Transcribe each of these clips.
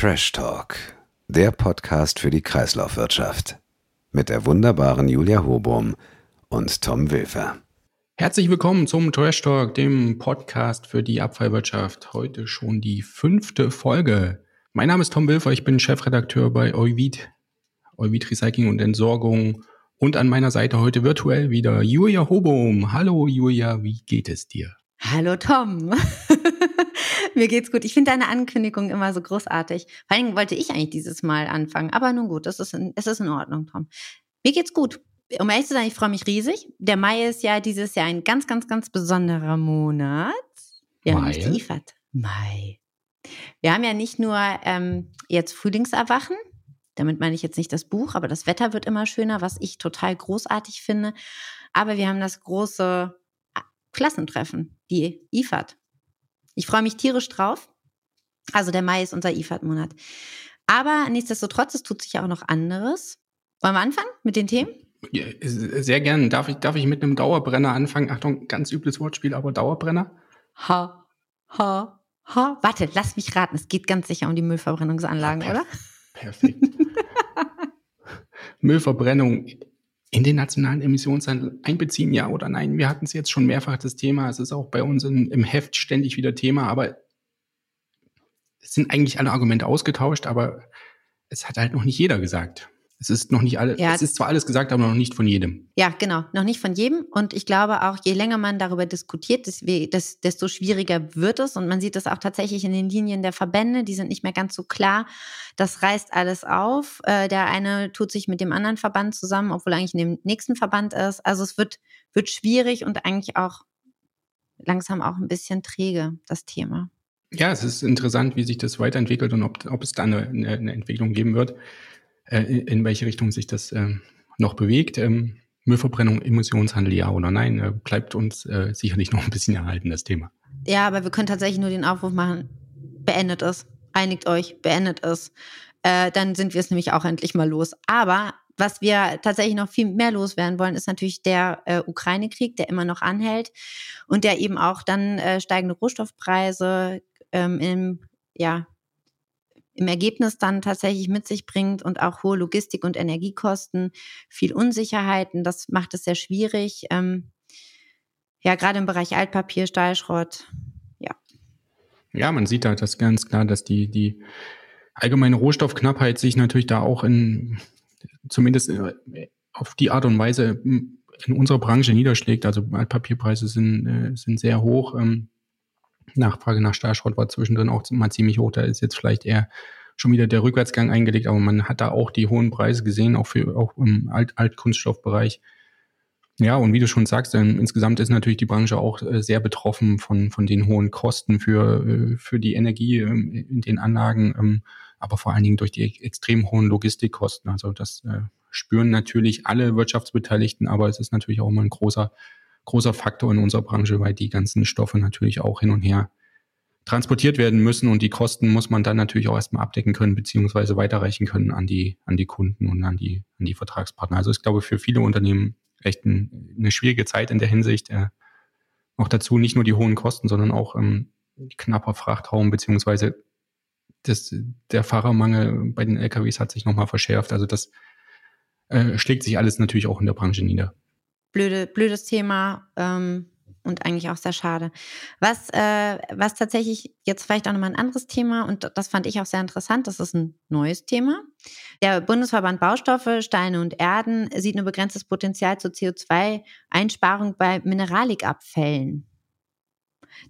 Trash Talk, der Podcast für die Kreislaufwirtschaft. Mit der wunderbaren Julia Hobum und Tom Wilfer. Herzlich willkommen zum Trash Talk, dem Podcast für die Abfallwirtschaft. Heute schon die fünfte Folge. Mein Name ist Tom Wilfer, ich bin Chefredakteur bei Euvid, Euvid Recycling und Entsorgung. Und an meiner Seite heute virtuell wieder Julia Hobum. Hallo Julia, wie geht es dir? Hallo Tom. Mir geht's gut. Ich finde deine Ankündigung immer so großartig. Vor allem wollte ich eigentlich dieses Mal anfangen. Aber nun gut, das ist in, es ist in Ordnung, Tom. Mir geht's gut. Um ehrlich zu sein, ich freue mich riesig. Der Mai ist ja dieses Jahr ein ganz, ganz, ganz besonderer Monat. Wir haben nämlich die IFAD. Mai. Wir haben ja nicht nur ähm, jetzt Frühlingserwachen, damit meine ich jetzt nicht das Buch, aber das Wetter wird immer schöner, was ich total großartig finde. Aber wir haben das große ah, Klassentreffen, die IFAD. Ich freue mich tierisch drauf. Also der Mai ist unser IFAD-Monat. Aber nichtsdestotrotz, es tut sich ja auch noch anderes. Wollen wir anfangen mit den Themen? Ja, sehr gerne. Darf ich, darf ich mit einem Dauerbrenner anfangen? Achtung, ganz übles Wortspiel, aber Dauerbrenner? Ha, ha, ha. Warte, lass mich raten. Es geht ganz sicher um die Müllverbrennungsanlagen, ja, perf oder? Perfekt. Müllverbrennung in den nationalen Emissionshandel einbeziehen, ja oder nein? Wir hatten es jetzt schon mehrfach das Thema. Es ist auch bei uns in, im Heft ständig wieder Thema, aber es sind eigentlich alle Argumente ausgetauscht, aber es hat halt noch nicht jeder gesagt. Es ist noch nicht alles, ja. es ist zwar alles gesagt, aber noch nicht von jedem. Ja, genau, noch nicht von jedem. Und ich glaube auch, je länger man darüber diskutiert, desto schwieriger wird es. Und man sieht das auch tatsächlich in den Linien der Verbände, die sind nicht mehr ganz so klar. Das reißt alles auf. Äh, der eine tut sich mit dem anderen Verband zusammen, obwohl er eigentlich in dem nächsten Verband ist. Also es wird, wird schwierig und eigentlich auch langsam auch ein bisschen träge, das Thema. Ja, es ist interessant, wie sich das weiterentwickelt und ob, ob es da eine, eine Entwicklung geben wird äh, in welche Richtung sich das äh, noch bewegt. Ähm, Müllverbrennung, Emissionshandel, ja oder nein, äh, bleibt uns äh, sicherlich noch ein bisschen erhalten, das Thema. Ja, aber wir können tatsächlich nur den Aufruf machen, beendet es, einigt euch, beendet es. Äh, dann sind wir es nämlich auch endlich mal los. Aber was wir tatsächlich noch viel mehr loswerden wollen, ist natürlich der äh, Ukraine-Krieg, der immer noch anhält und der eben auch dann äh, steigende Rohstoffpreise ähm, im ja, im Ergebnis dann tatsächlich mit sich bringt und auch hohe Logistik- und Energiekosten, viel Unsicherheiten. Das macht es sehr schwierig. Ähm, ja, gerade im Bereich Altpapier, Stahlschrott. Ja. Ja, man sieht da das ganz klar, dass die, die allgemeine Rohstoffknappheit sich natürlich da auch in, zumindest äh, auf die Art und Weise in unserer Branche niederschlägt. Also Altpapierpreise sind, äh, sind sehr hoch. Ähm, Nachfrage nach Stahlschrott war zwischendrin auch mal ziemlich hoch. Da ist jetzt vielleicht eher schon wieder der Rückwärtsgang eingelegt, aber man hat da auch die hohen Preise gesehen, auch für auch im Alt Altkunststoffbereich. Ja, und wie du schon sagst, ähm, insgesamt ist natürlich die Branche auch äh, sehr betroffen von, von den hohen Kosten für, äh, für die Energie ähm, in den Anlagen, ähm, aber vor allen Dingen durch die extrem hohen Logistikkosten. Also das äh, spüren natürlich alle Wirtschaftsbeteiligten, aber es ist natürlich auch immer ein großer großer Faktor in unserer Branche, weil die ganzen Stoffe natürlich auch hin und her transportiert werden müssen und die Kosten muss man dann natürlich auch erstmal abdecken können, beziehungsweise weiterreichen können an die, an die Kunden und an die, an die Vertragspartner. Also ich glaube für viele Unternehmen echt ein, eine schwierige Zeit in der Hinsicht. Äh, noch dazu nicht nur die hohen Kosten, sondern auch ähm, knapper Frachtraum, beziehungsweise das, der Fahrermangel bei den LKWs hat sich nochmal verschärft. Also das äh, schlägt sich alles natürlich auch in der Branche nieder blöde, blödes Thema ähm, und eigentlich auch sehr schade. Was, äh, was tatsächlich jetzt vielleicht auch nochmal ein anderes Thema und das fand ich auch sehr interessant, das ist ein neues Thema. Der Bundesverband Baustoffe, Steine und Erden sieht nur begrenztes Potenzial zur CO2-Einsparung bei Mineralikabfällen.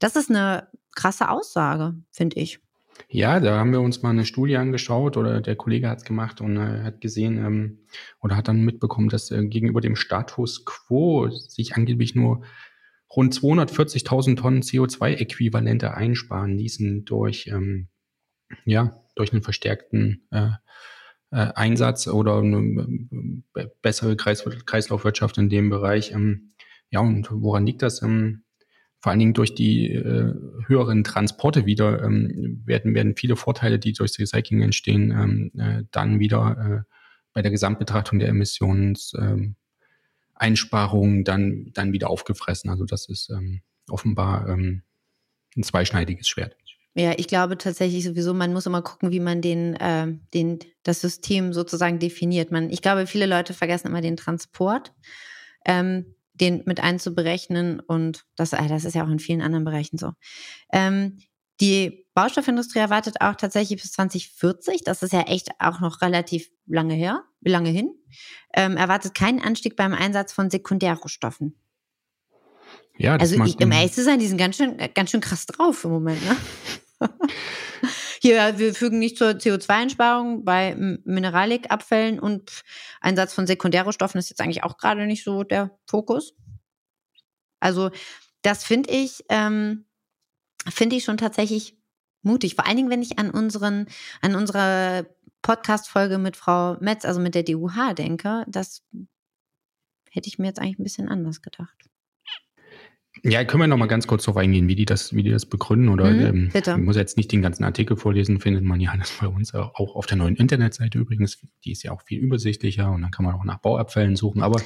Das ist eine krasse Aussage, finde ich. Ja, da haben wir uns mal eine Studie angeschaut oder der Kollege hat es gemacht und äh, hat gesehen ähm, oder hat dann mitbekommen, dass äh, gegenüber dem Status quo sich angeblich nur rund 240.000 Tonnen CO2-Äquivalente einsparen ließen durch, ähm, ja, durch einen verstärkten äh, äh, Einsatz oder eine äh, bessere Kreis Kreislaufwirtschaft in dem Bereich. Ähm, ja, und woran liegt das? Ähm, vor allen Dingen durch die äh, höheren Transporte wieder ähm, werden, werden viele Vorteile, die durchs Recycling entstehen, ähm, äh, dann wieder äh, bei der Gesamtbetrachtung der Emissionseinsparungen ähm, dann, dann wieder aufgefressen. Also das ist ähm, offenbar ähm, ein zweischneidiges Schwert. Ja, ich glaube tatsächlich sowieso, man muss immer gucken, wie man den, äh, den, das System sozusagen definiert. Man, ich glaube, viele Leute vergessen immer den Transport, ähm, den mit einzuberechnen und das, äh, das ist ja auch in vielen anderen Bereichen so. Ähm, die Baustoffindustrie erwartet auch tatsächlich bis 2040, das ist ja echt auch noch relativ lange her, lange hin, ähm, erwartet keinen Anstieg beim Einsatz von Sekundärrohstoffen. Ja, das also ich, im ehrlich zu sein, die sind ganz schön, ganz schön krass drauf im Moment. Ne? Hier, wir fügen nicht zur CO2-Einsparung bei Mineralikabfällen und Einsatz von Sekundärrohstoffen ist jetzt eigentlich auch gerade nicht so der Fokus. Also das finde ich, ähm, finde ich schon tatsächlich mutig. Vor allen Dingen, wenn ich an unseren, an unsere Podcast-Folge mit Frau Metz, also mit der DUH denke, das hätte ich mir jetzt eigentlich ein bisschen anders gedacht. Ja, können wir noch mal ganz kurz darauf eingehen, wie die das, wie die das begründen oder mhm, ähm, bitte. ich muss jetzt nicht den ganzen Artikel vorlesen, findet man ja alles bei uns auch auf der neuen Internetseite übrigens. Die ist ja auch viel übersichtlicher und dann kann man auch nach Bauabfällen suchen. Aber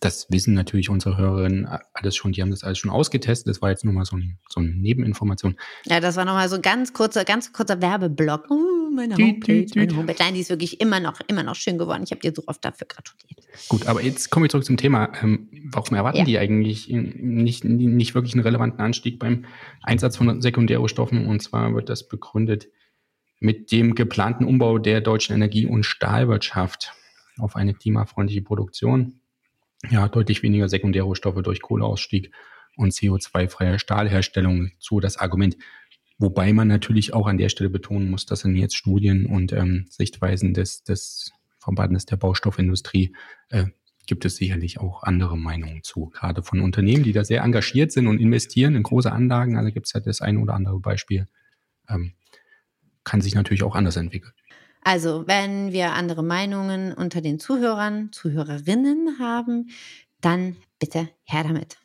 das wissen natürlich unsere Hörerinnen alles schon, die haben das alles schon ausgetestet. Das war jetzt nur mal so, ein, so eine Nebeninformation. Ja, das war nochmal so ein ganz kurzer, ganz kurzer Werbeblock. Uh, meine Homepage, meine Homepage. Nein, die ist wirklich immer noch, immer noch schön geworden. Ich habe dir so oft dafür gratuliert. Gut, aber jetzt komme ich zurück zum Thema. Ähm, warum erwarten ja. die eigentlich nicht, nicht wirklich einen relevanten Anstieg beim Einsatz von Sekundärrohstoffen? Und zwar wird das begründet mit dem geplanten Umbau der deutschen Energie- und Stahlwirtschaft auf eine klimafreundliche Produktion ja, deutlich weniger Sekundärrohstoffe durch Kohleausstieg und CO2-freie Stahlherstellung zu das Argument. Wobei man natürlich auch an der Stelle betonen muss, dass in jetzt Studien und ähm, Sichtweisen des, des Verbandes der Baustoffindustrie äh, gibt es sicherlich auch andere Meinungen zu. Gerade von Unternehmen, die da sehr engagiert sind und investieren in große Anlagen. Also gibt es ja das ein oder andere Beispiel. Ähm, kann sich natürlich auch anders entwickeln. Also, wenn wir andere Meinungen unter den Zuhörern, Zuhörerinnen haben, dann bitte her damit.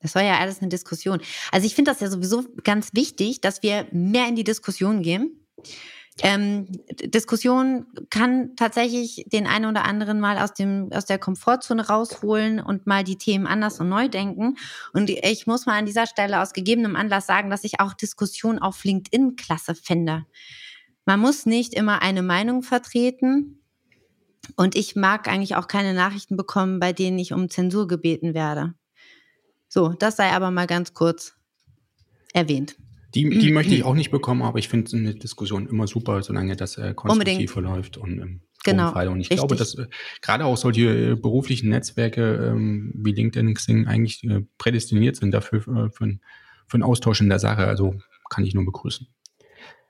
Das war ja alles eine Diskussion. Also ich finde das ja sowieso ganz wichtig, dass wir mehr in die Diskussion gehen. Ähm, Diskussion kann tatsächlich den einen oder anderen mal aus dem aus der Komfortzone rausholen und mal die Themen anders und neu denken. Und ich muss mal an dieser Stelle aus gegebenem Anlass sagen, dass ich auch Diskussion auf LinkedIn klasse finde. Man muss nicht immer eine Meinung vertreten. Und ich mag eigentlich auch keine Nachrichten bekommen, bei denen ich um Zensur gebeten werde. So, das sei aber mal ganz kurz erwähnt. Die, die möchte ich auch nicht bekommen, aber ich finde eine Diskussion immer super, solange das äh, konstruktiv Unbedingt. verläuft und im genau, Fall. Und ich richtig. glaube, dass äh, gerade auch solche äh, beruflichen Netzwerke ähm, wie LinkedIn und Xing eigentlich äh, prädestiniert sind dafür äh, für, ein, für einen Austausch in der Sache. Also kann ich nur begrüßen.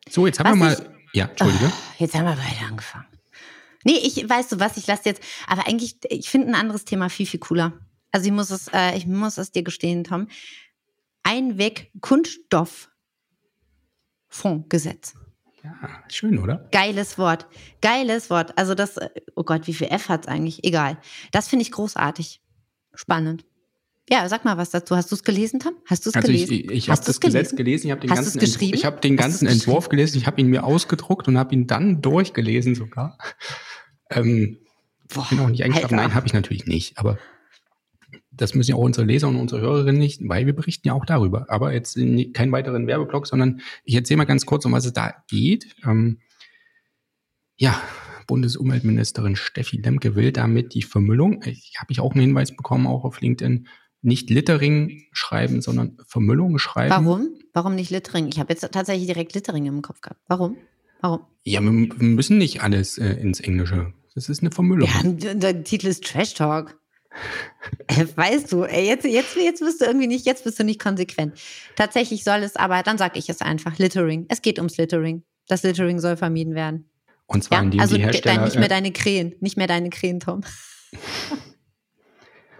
So, jetzt haben was wir mal. Ja, Entschuldige. Oh, jetzt haben wir weiter angefangen. Nee, ich weißt du was, ich lasse jetzt, aber eigentlich, ich finde ein anderes Thema viel, viel cooler. Also ich muss es, äh, ich muss es dir gestehen, Tom. Einweg Kunststofffondsgesetz. Ja, schön, oder? Geiles Wort. Geiles Wort. Also das, äh, oh Gott, wie viel F hat es eigentlich? Egal. Das finde ich großartig. Spannend. Ja, sag mal was dazu. Hast du es gelesen, Tom? Hast du es also gelesen? Ich, ich habe das Gesetz gelesen. Ich habe den Hast ganzen, Entwurf, ich hab den ganzen Entwurf gelesen. Ich habe ihn mir ausgedruckt und habe ihn dann durchgelesen sogar. Ähm, Boah, bin auch nicht eingeschlafen. Nein, habe ich natürlich nicht. Aber das müssen ja auch unsere Leser und unsere Hörerinnen nicht, weil wir berichten ja auch darüber. Aber jetzt keinen weiteren Werbeblock, sondern ich erzähle mal ganz kurz, um was es da geht. Ähm, ja, Bundesumweltministerin Steffi Lemke will damit die Vermüllung, ich habe ich auch einen Hinweis bekommen, auch auf LinkedIn, nicht Littering schreiben, sondern Vermüllung schreiben. Warum? Warum nicht Littering? Ich habe jetzt tatsächlich direkt Littering im Kopf gehabt. Warum? Warum? Ja, wir müssen nicht alles äh, ins Englische. Das ist eine Vermüllung. Ja, der Titel ist Trash Talk. Weißt du, jetzt, jetzt, jetzt bist du irgendwie nicht, jetzt bist du nicht konsequent. Tatsächlich soll es aber, dann sage ich es einfach, Littering. Es geht ums Littering. Das Littering soll vermieden werden. Und zwar ja, indem also die Hersteller... nicht mehr äh, deine Krähen, nicht mehr deine Krähen, Tom.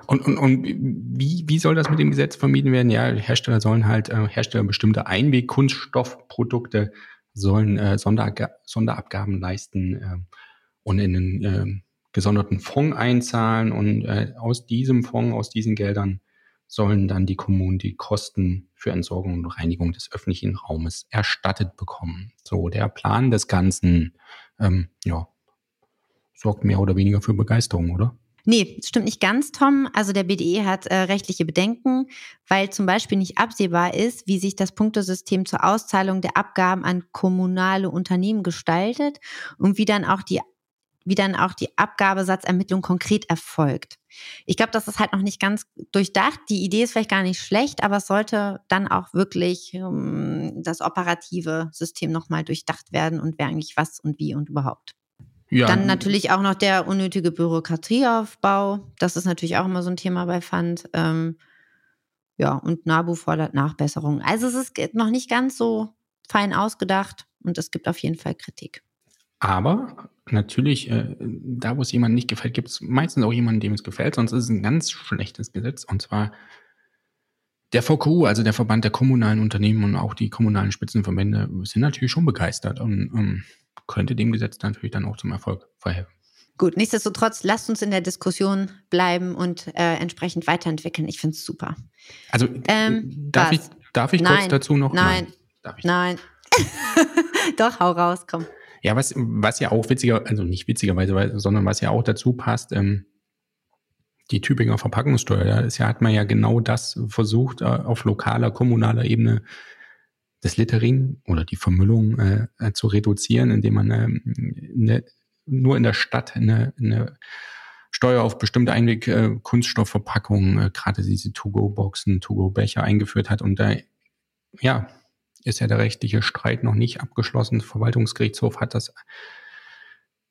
Und, und, und wie, wie soll das mit dem Gesetz vermieden werden? Ja, Hersteller sollen halt, äh, Hersteller bestimmte Einwegkunststoffprodukte sollen äh, Sonderga Sonderabgaben leisten äh, und in einen äh, gesonderten Fonds einzahlen. Und äh, aus diesem Fonds, aus diesen Geldern sollen dann die Kommunen die Kosten für Entsorgung und Reinigung des öffentlichen Raumes erstattet bekommen. So, der Plan des Ganzen, ähm, ja, sorgt mehr oder weniger für Begeisterung, oder? Nee, stimmt nicht ganz, Tom. Also der BDE hat äh, rechtliche Bedenken, weil zum Beispiel nicht absehbar ist, wie sich das Punktesystem zur Auszahlung der Abgaben an kommunale Unternehmen gestaltet und wie dann auch die wie dann auch die Abgabesatzermittlung konkret erfolgt. Ich glaube, das ist halt noch nicht ganz durchdacht. Die Idee ist vielleicht gar nicht schlecht, aber es sollte dann auch wirklich um, das operative System nochmal durchdacht werden und wer eigentlich was und wie und überhaupt. Ja. Dann natürlich auch noch der unnötige Bürokratieaufbau. Das ist natürlich auch immer so ein Thema bei Fund. Ähm, ja, und NABU fordert Nachbesserungen. Also es ist noch nicht ganz so fein ausgedacht und es gibt auf jeden Fall Kritik. Aber natürlich, äh, da wo es jemandem nicht gefällt, gibt es meistens auch jemanden, dem es gefällt, sonst ist es ein ganz schlechtes Gesetz. Und zwar der VKU, also der Verband der kommunalen Unternehmen und auch die kommunalen Spitzenverbände, sind natürlich schon begeistert und ähm, könnte dem Gesetz natürlich dann auch zum Erfolg verhelfen. Gut, nichtsdestotrotz, lasst uns in der Diskussion bleiben und äh, entsprechend weiterentwickeln. Ich finde es super. Also, ähm, darf, ich, darf ich nein, kurz dazu noch? Nein, nein. Nein. Doch, hau raus, komm. Ja, was, was ja auch witziger, also nicht witzigerweise, sondern was ja auch dazu passt, ähm, die Tübinger Verpackungssteuer, da ist ja, hat man ja genau das versucht, äh, auf lokaler, kommunaler Ebene das Littering oder die Vermüllung äh, äh, zu reduzieren, indem man äh, ne, nur in der Stadt eine, eine Steuer auf bestimmte Einweg-Kunststoffverpackungen, äh, gerade diese To-Go-Boxen, To-Go-Becher eingeführt hat. Und da, ja, ist ja der rechtliche Streit noch nicht abgeschlossen. Der Verwaltungsgerichtshof hat das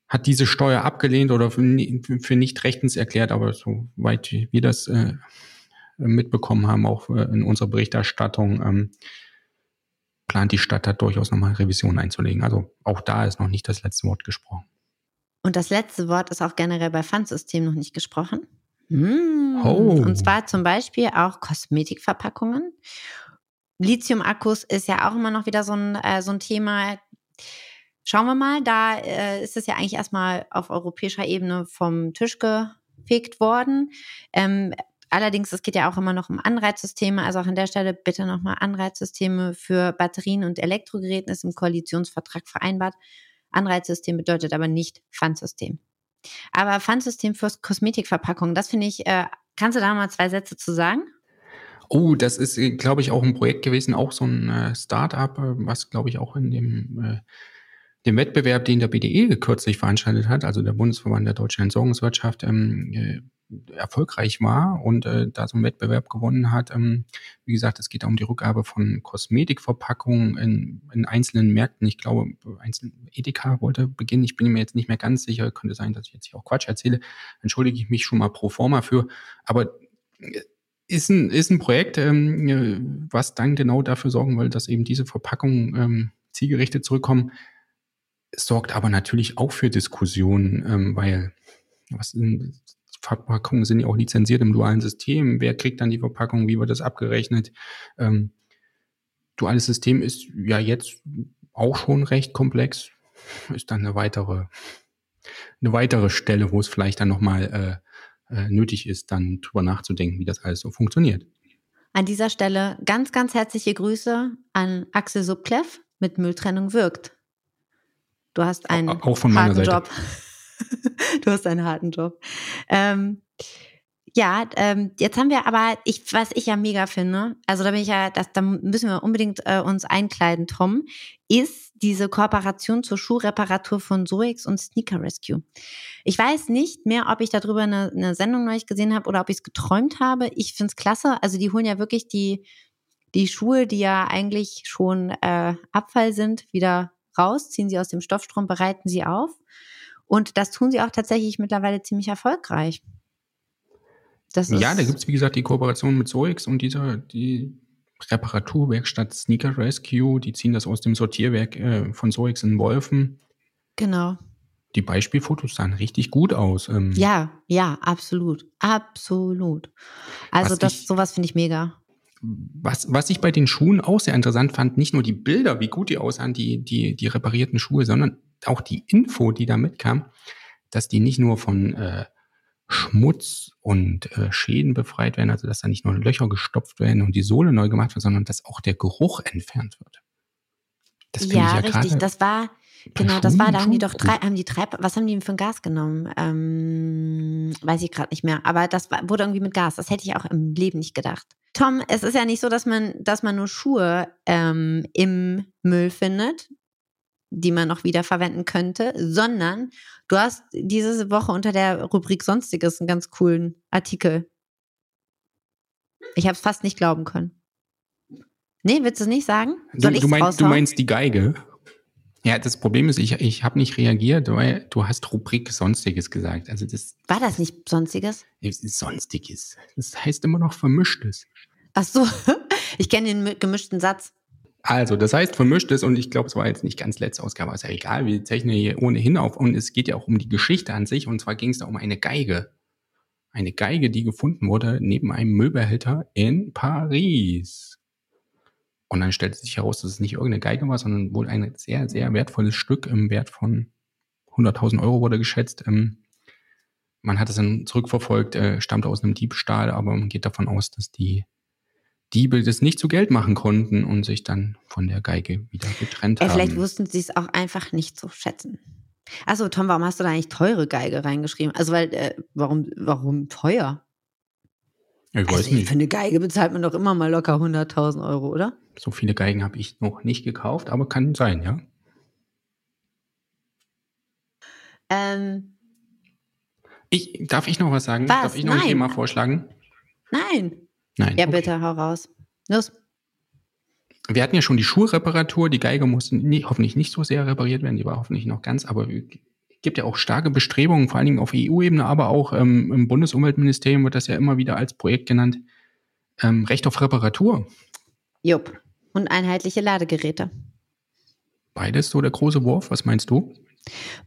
hat diese Steuer abgelehnt oder für, nicht rechtens erklärt, aber soweit wir das äh, mitbekommen haben, auch äh, in unserer Berichterstattung, ähm, plant die Stadt da durchaus nochmal Revision einzulegen. Also auch da ist noch nicht das letzte Wort gesprochen. Und das letzte Wort ist auch generell bei Pfandsystemen noch nicht gesprochen. Hm. Oh. Und zwar zum Beispiel auch Kosmetikverpackungen. Lithium-Akkus ist ja auch immer noch wieder so ein, äh, so ein Thema. Schauen wir mal, da äh, ist es ja eigentlich erstmal auf europäischer Ebene vom Tisch gefegt worden. Ähm, allerdings, es geht ja auch immer noch um Anreizsysteme. Also auch an der Stelle bitte nochmal Anreizsysteme für Batterien und Elektrogeräten ist im Koalitionsvertrag vereinbart. Anreizsystem bedeutet aber nicht Pfandsystem. Aber Pfandsystem für Kosmetikverpackungen, das finde ich, äh, kannst du da mal zwei Sätze zu sagen? Oh, das ist, äh, glaube ich, auch ein Projekt gewesen, auch so ein äh, Start-up, äh, was, glaube ich, auch in dem, äh, dem Wettbewerb, den der BDE kürzlich veranstaltet hat, also der Bundesverband der deutschen Entsorgungswirtschaft, ähm, äh, erfolgreich war und äh, da so einen Wettbewerb gewonnen hat. Ähm, wie gesagt, es geht um die Rückgabe von Kosmetikverpackungen in, in einzelnen Märkten. Ich glaube, einzelne Edeka wollte beginnen. Ich bin mir jetzt nicht mehr ganz sicher. Könnte sein, dass ich jetzt hier auch Quatsch erzähle. Entschuldige ich mich schon mal pro forma für. Aber äh, ist ein, ist ein Projekt, ähm, was dann genau dafür sorgen will, dass eben diese Verpackungen ähm, zielgerichtet zurückkommen. Es sorgt aber natürlich auch für Diskussionen, ähm, weil was sind, Verpackungen sind ja auch lizenziert im dualen System. Wer kriegt dann die Verpackung? Wie wird das abgerechnet? Ähm, duales System ist ja jetzt auch schon recht komplex. Ist dann eine weitere, eine weitere Stelle, wo es vielleicht dann nochmal äh, äh, nötig ist, dann drüber nachzudenken, wie das alles so funktioniert. An dieser Stelle ganz, ganz herzliche Grüße an Axel Subkleff mit Mülltrennung wirkt. Du hast einen auch meiner Seite. Job. du hast einen harten Job. Ähm, ja, ähm, jetzt haben wir aber, ich, was ich ja mega finde, also da bin ich ja, das, da müssen wir unbedingt äh, uns einkleiden, Tom, ist diese Kooperation zur Schuhreparatur von Zoex und Sneaker Rescue. Ich weiß nicht mehr, ob ich darüber eine, eine Sendung neulich gesehen habe oder ob ich es geträumt habe. Ich finde es klasse. Also die holen ja wirklich die, die Schuhe, die ja eigentlich schon äh, Abfall sind, wieder raus, ziehen sie aus dem Stoffstrom, bereiten sie auf und das tun sie auch tatsächlich mittlerweile ziemlich erfolgreich. Das ja, da gibt es, wie gesagt, die Kooperation mit Zoix und dieser, die Reparaturwerkstatt Sneaker Rescue, die ziehen das aus dem Sortierwerk äh, von Zoix in Wolfen. Genau. Die Beispielfotos sahen richtig gut aus. Ähm, ja, ja, absolut. Absolut. Also das, ich, sowas finde ich mega. Was, was ich bei den Schuhen auch sehr interessant fand, nicht nur die Bilder, wie gut die aussahen, die, die, die reparierten Schuhe, sondern auch die Info, die da mitkam, dass die nicht nur von äh, Schmutz und äh, Schäden befreit werden, also dass da nicht nur Löcher gestopft werden und die Sohle neu gemacht wird, sondern dass auch der Geruch entfernt wird. Das ja, ja richtig. Das war, genau, das war, da haben die doch drei, haben die drei, was haben die denn für ein Gas genommen? Ähm, weiß ich gerade nicht mehr. Aber das war, wurde irgendwie mit Gas. Das hätte ich auch im Leben nicht gedacht. Tom, es ist ja nicht so, dass man, dass man nur Schuhe ähm, im Müll findet, die man noch wiederverwenden könnte, sondern du hast diese Woche unter der Rubrik Sonstiges einen ganz coolen Artikel. Ich habe es fast nicht glauben können. Nee, willst du es nicht sagen? Du, Soll du, es meinst, du meinst die Geige? Ja, das Problem ist, ich, ich habe nicht reagiert, weil du hast Rubrik Sonstiges gesagt. Also das War das nicht Sonstiges? ist Sonstiges. Das heißt immer noch Vermischtes. Ach so, ich kenne den mi- gemischten Satz. Also, das heißt Vermischtes und ich glaube, es war jetzt nicht ganz letzte Ausgabe, ist ja egal, wir zeichnen hier ohnehin auf und es geht ja auch um die Geschichte an sich und zwar ging es da um eine Geige. Eine Geige, die gefunden wurde neben einem Müllbehälter in Paris. Und dann stellte sich heraus, dass es nicht irgendeine Geige war, sondern wohl ein sehr, sehr wertvolles Stück im Wert von 100.000 Euro wurde geschätzt. Ähm, Man hat es dann zurückverfolgt, äh, stammt aus einem Diebstahl, aber man geht davon aus, dass die Diebe das nicht zu Geld machen konnten und sich dann von der Geige wieder getrennt Ey, haben. vielleicht wussten sie es auch einfach nicht zu schätzen. Also Tom, warum hast du da eigentlich teure Geige reingeschrieben? Also weil, äh, warum, warum teuer? ich weiß also, nicht. Für eine Geige bezahlt man doch immer mal locker 100.000 Euro, oder? So viele Geigen habe ich noch nicht gekauft, aber kann sein, ja. Ähm, Ich, darf ich noch was sagen? Was? Darf ich noch ein Nein. Thema vorschlagen? nein. Nein. Ja, okay. bitte, hau raus. Los. Wir hatten ja schon die Schuhreparatur, die Geige musste nie, hoffentlich nicht so sehr repariert werden, die war hoffentlich noch ganz, aber es gibt ja auch starke Bestrebungen, vor allen Dingen auf EU-Ebene, aber auch ähm, im Bundesumweltministerium wird das ja immer wieder als Projekt genannt, ähm, Recht auf Reparatur. Jupp. Und einheitliche Ladegeräte. Beides so der große Wurf, was meinst du?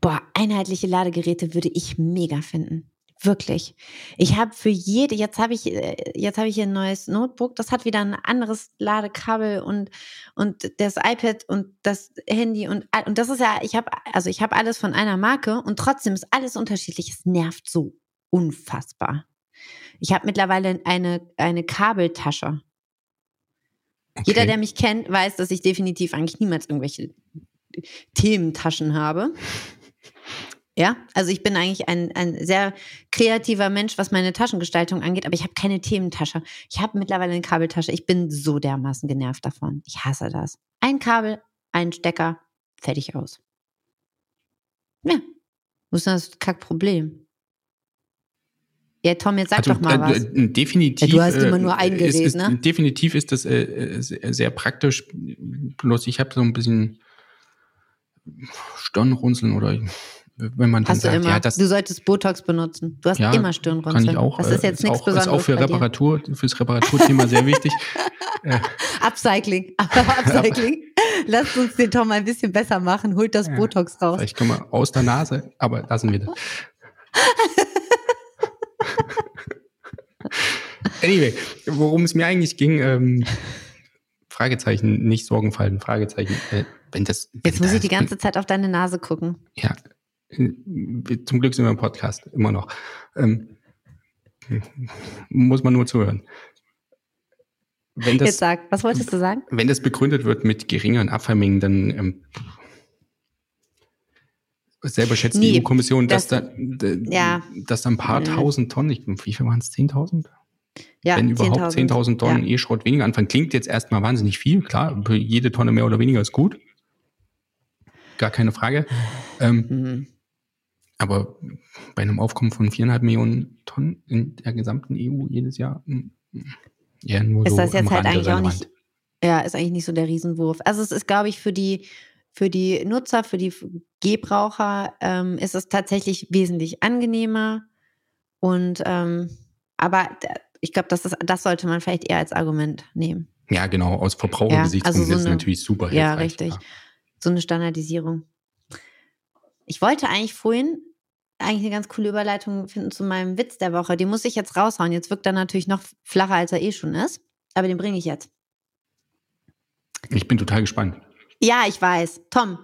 Boah, einheitliche Ladegeräte würde ich mega finden. Wirklich. Ich habe für jede, jetzt habe ich, äh, jetzt habe ich hier ein neues Notebook, das hat wieder ein anderes Ladekabel und, und das iPad und das Handy und, all- und das ist ja, ich habe, also ich habe alles von einer Marke und trotzdem ist alles unterschiedlich. Es nervt so unfassbar. Ich habe mittlerweile eine, eine Kabeltasche. Jeder, Okay. der mich kennt, weiß, dass ich definitiv eigentlich niemals irgendwelche Thementaschen habe. Ja, also ich bin eigentlich ein, ein sehr kreativer Mensch, was meine Taschengestaltung angeht, aber ich habe keine Thementasche. Ich habe mittlerweile eine Kabeltasche. Ich bin so dermaßen genervt davon. Ich hasse das. Ein Kabel, ein Stecker, fertig aus. Ja, wo ist das Kackproblem? Ja, Tom, jetzt sag Also, doch mal was. äh, äh, definitiv. Ja, du hast immer nur äh, ein Gerät, ist, ne? Definitiv ist das äh, äh, sehr, sehr praktisch. Bloß ich habe so ein bisschen Stirnrunzeln oder wenn man dann Hast du sagt, immer. ja, das du solltest Botox benutzen. Du hast Ja, immer Stirnrunzeln. kann ich auch. Das ist äh, jetzt nichts auch, Besonderes Ist auch für. Reparatur, fürs Reparaturthema sehr wichtig. Äh, Upcycling. Upcycling. Lasst uns den Tom ein bisschen besser machen. Holt das Ja, Botox raus. Vielleicht kommen wir aus der Nase, aber lassen wir das. anyway, worum es mir eigentlich ging, ähm, Fragezeichen, nicht Sorgenfalten, Fragezeichen. Äh, wenn das, wenn Jetzt muss ich das- die ganze Zeit auf deine Nase gucken. Ja, zum Glück sind wir im Podcast, immer noch. Ähm, muss man nur zuhören. Wenn das, Jetzt sag, was wolltest du sagen? wenn das begründet wird mit geringeren Abfallmengen, dann ähm, selber schätzt die Nee, EU-Kommission, dass, das- da, ja. dass da ein paar Mhm. tausend Tonnen, ich, wie viel waren es, 10.000? Ja, wenn überhaupt 10.000 Tonnen Ja. E-Schrott weniger anfangen. Klingt jetzt erstmal wahnsinnig viel, klar, jede Tonne mehr oder weniger ist gut. Gar keine Frage. Ähm, Mhm. Aber bei einem Aufkommen von viereinhalb Millionen Tonnen in der gesamten EU jedes Jahr, mm, mm, ja, nur Ist so das jetzt halt Rande eigentlich auch relevant. nicht, ja, ist eigentlich nicht so der Riesenwurf. Also es ist, glaube ich, für die, für die Nutzer, für die Gebraucher ähm, ist es tatsächlich wesentlich angenehmer. Und ähm, aber ich glaube, das, ist, das sollte man vielleicht eher als Argument nehmen. Ja, genau, aus Verbrauchergesichtspunkt Ja, also so ist es eine- natürlich super Ja, hilfreich, richtig. klar. So eine Standardisierung. Ich wollte eigentlich vorhin eigentlich eine ganz coole Überleitung finden zu meinem Witz der Woche. Den muss ich jetzt raushauen. Jetzt wirkt er natürlich noch flacher, als er eh schon ist. Aber den bringe ich jetzt. Ich bin total gespannt. Ja, ich weiß. Tom.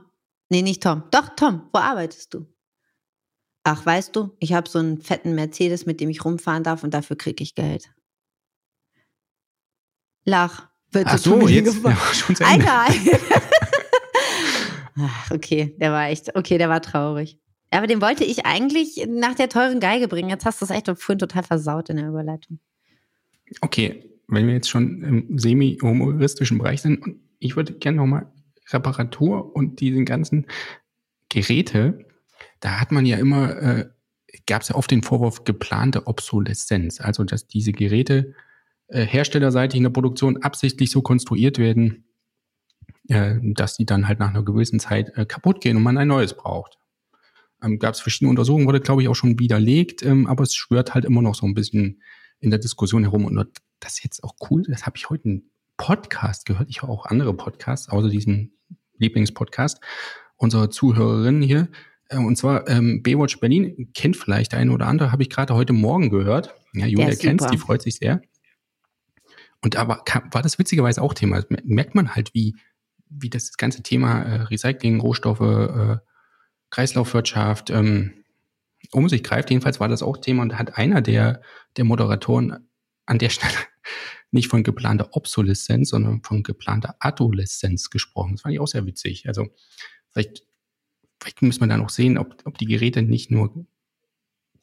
Nee, nicht Tom. Doch, Tom. Wo arbeitest du? Ach, weißt du, ich habe so einen fetten Mercedes, mit dem ich rumfahren darf und dafür kriege ich Geld. Lach. Wird Ach so, jetzt ja, schon zu Ende. Alter. Ach, okay, der war echt, okay, der war traurig. Aber den wollte ich eigentlich nach der teuren Geige bringen. Jetzt hast du es echt vorhin total versaut in der Überleitung. Okay, wenn wir jetzt schon im semi-humoristischen Bereich sind, ich würde gerne nochmal Reparatur und diesen ganzen Geräte, da hat man ja immer, äh, gab es ja oft den Vorwurf geplante Obsoleszenz, also dass diese Geräte äh, herstellerseitig in der Produktion absichtlich so konstruiert werden, äh, dass die dann halt nach einer gewissen Zeit äh, kaputt gehen und man ein neues braucht. Ähm, gab es verschiedene Untersuchungen, wurde glaube ich auch schon widerlegt, ähm, aber es schwört halt immer noch so ein bisschen in der Diskussion herum und das ist jetzt auch cool, das habe ich heute einen Podcast gehört, ich höre auch andere Podcasts, außer diesen Lieblingspodcast unserer Zuhörerin hier. Äh, und zwar ähm, Baywatch Berlin, kennt vielleicht der eine oder andere, habe ich gerade heute Morgen gehört. Ja, Julia kennt die freut sich sehr. Und da war, war das witzigerweise auch Thema. Merkt man halt, wie, wie das ganze Thema äh, Recycling, Rohstoffe, äh, Kreislaufwirtschaft ähm, um sich greift. Jedenfalls war das auch Thema und hat einer der, der Moderatoren an der Stelle nicht von geplanter Obsoleszenz, sondern von geplanter Adoleszenz gesprochen. Das fand ich auch sehr witzig. Also vielleicht, vielleicht muss man dann auch sehen, ob, ob die Geräte nicht nur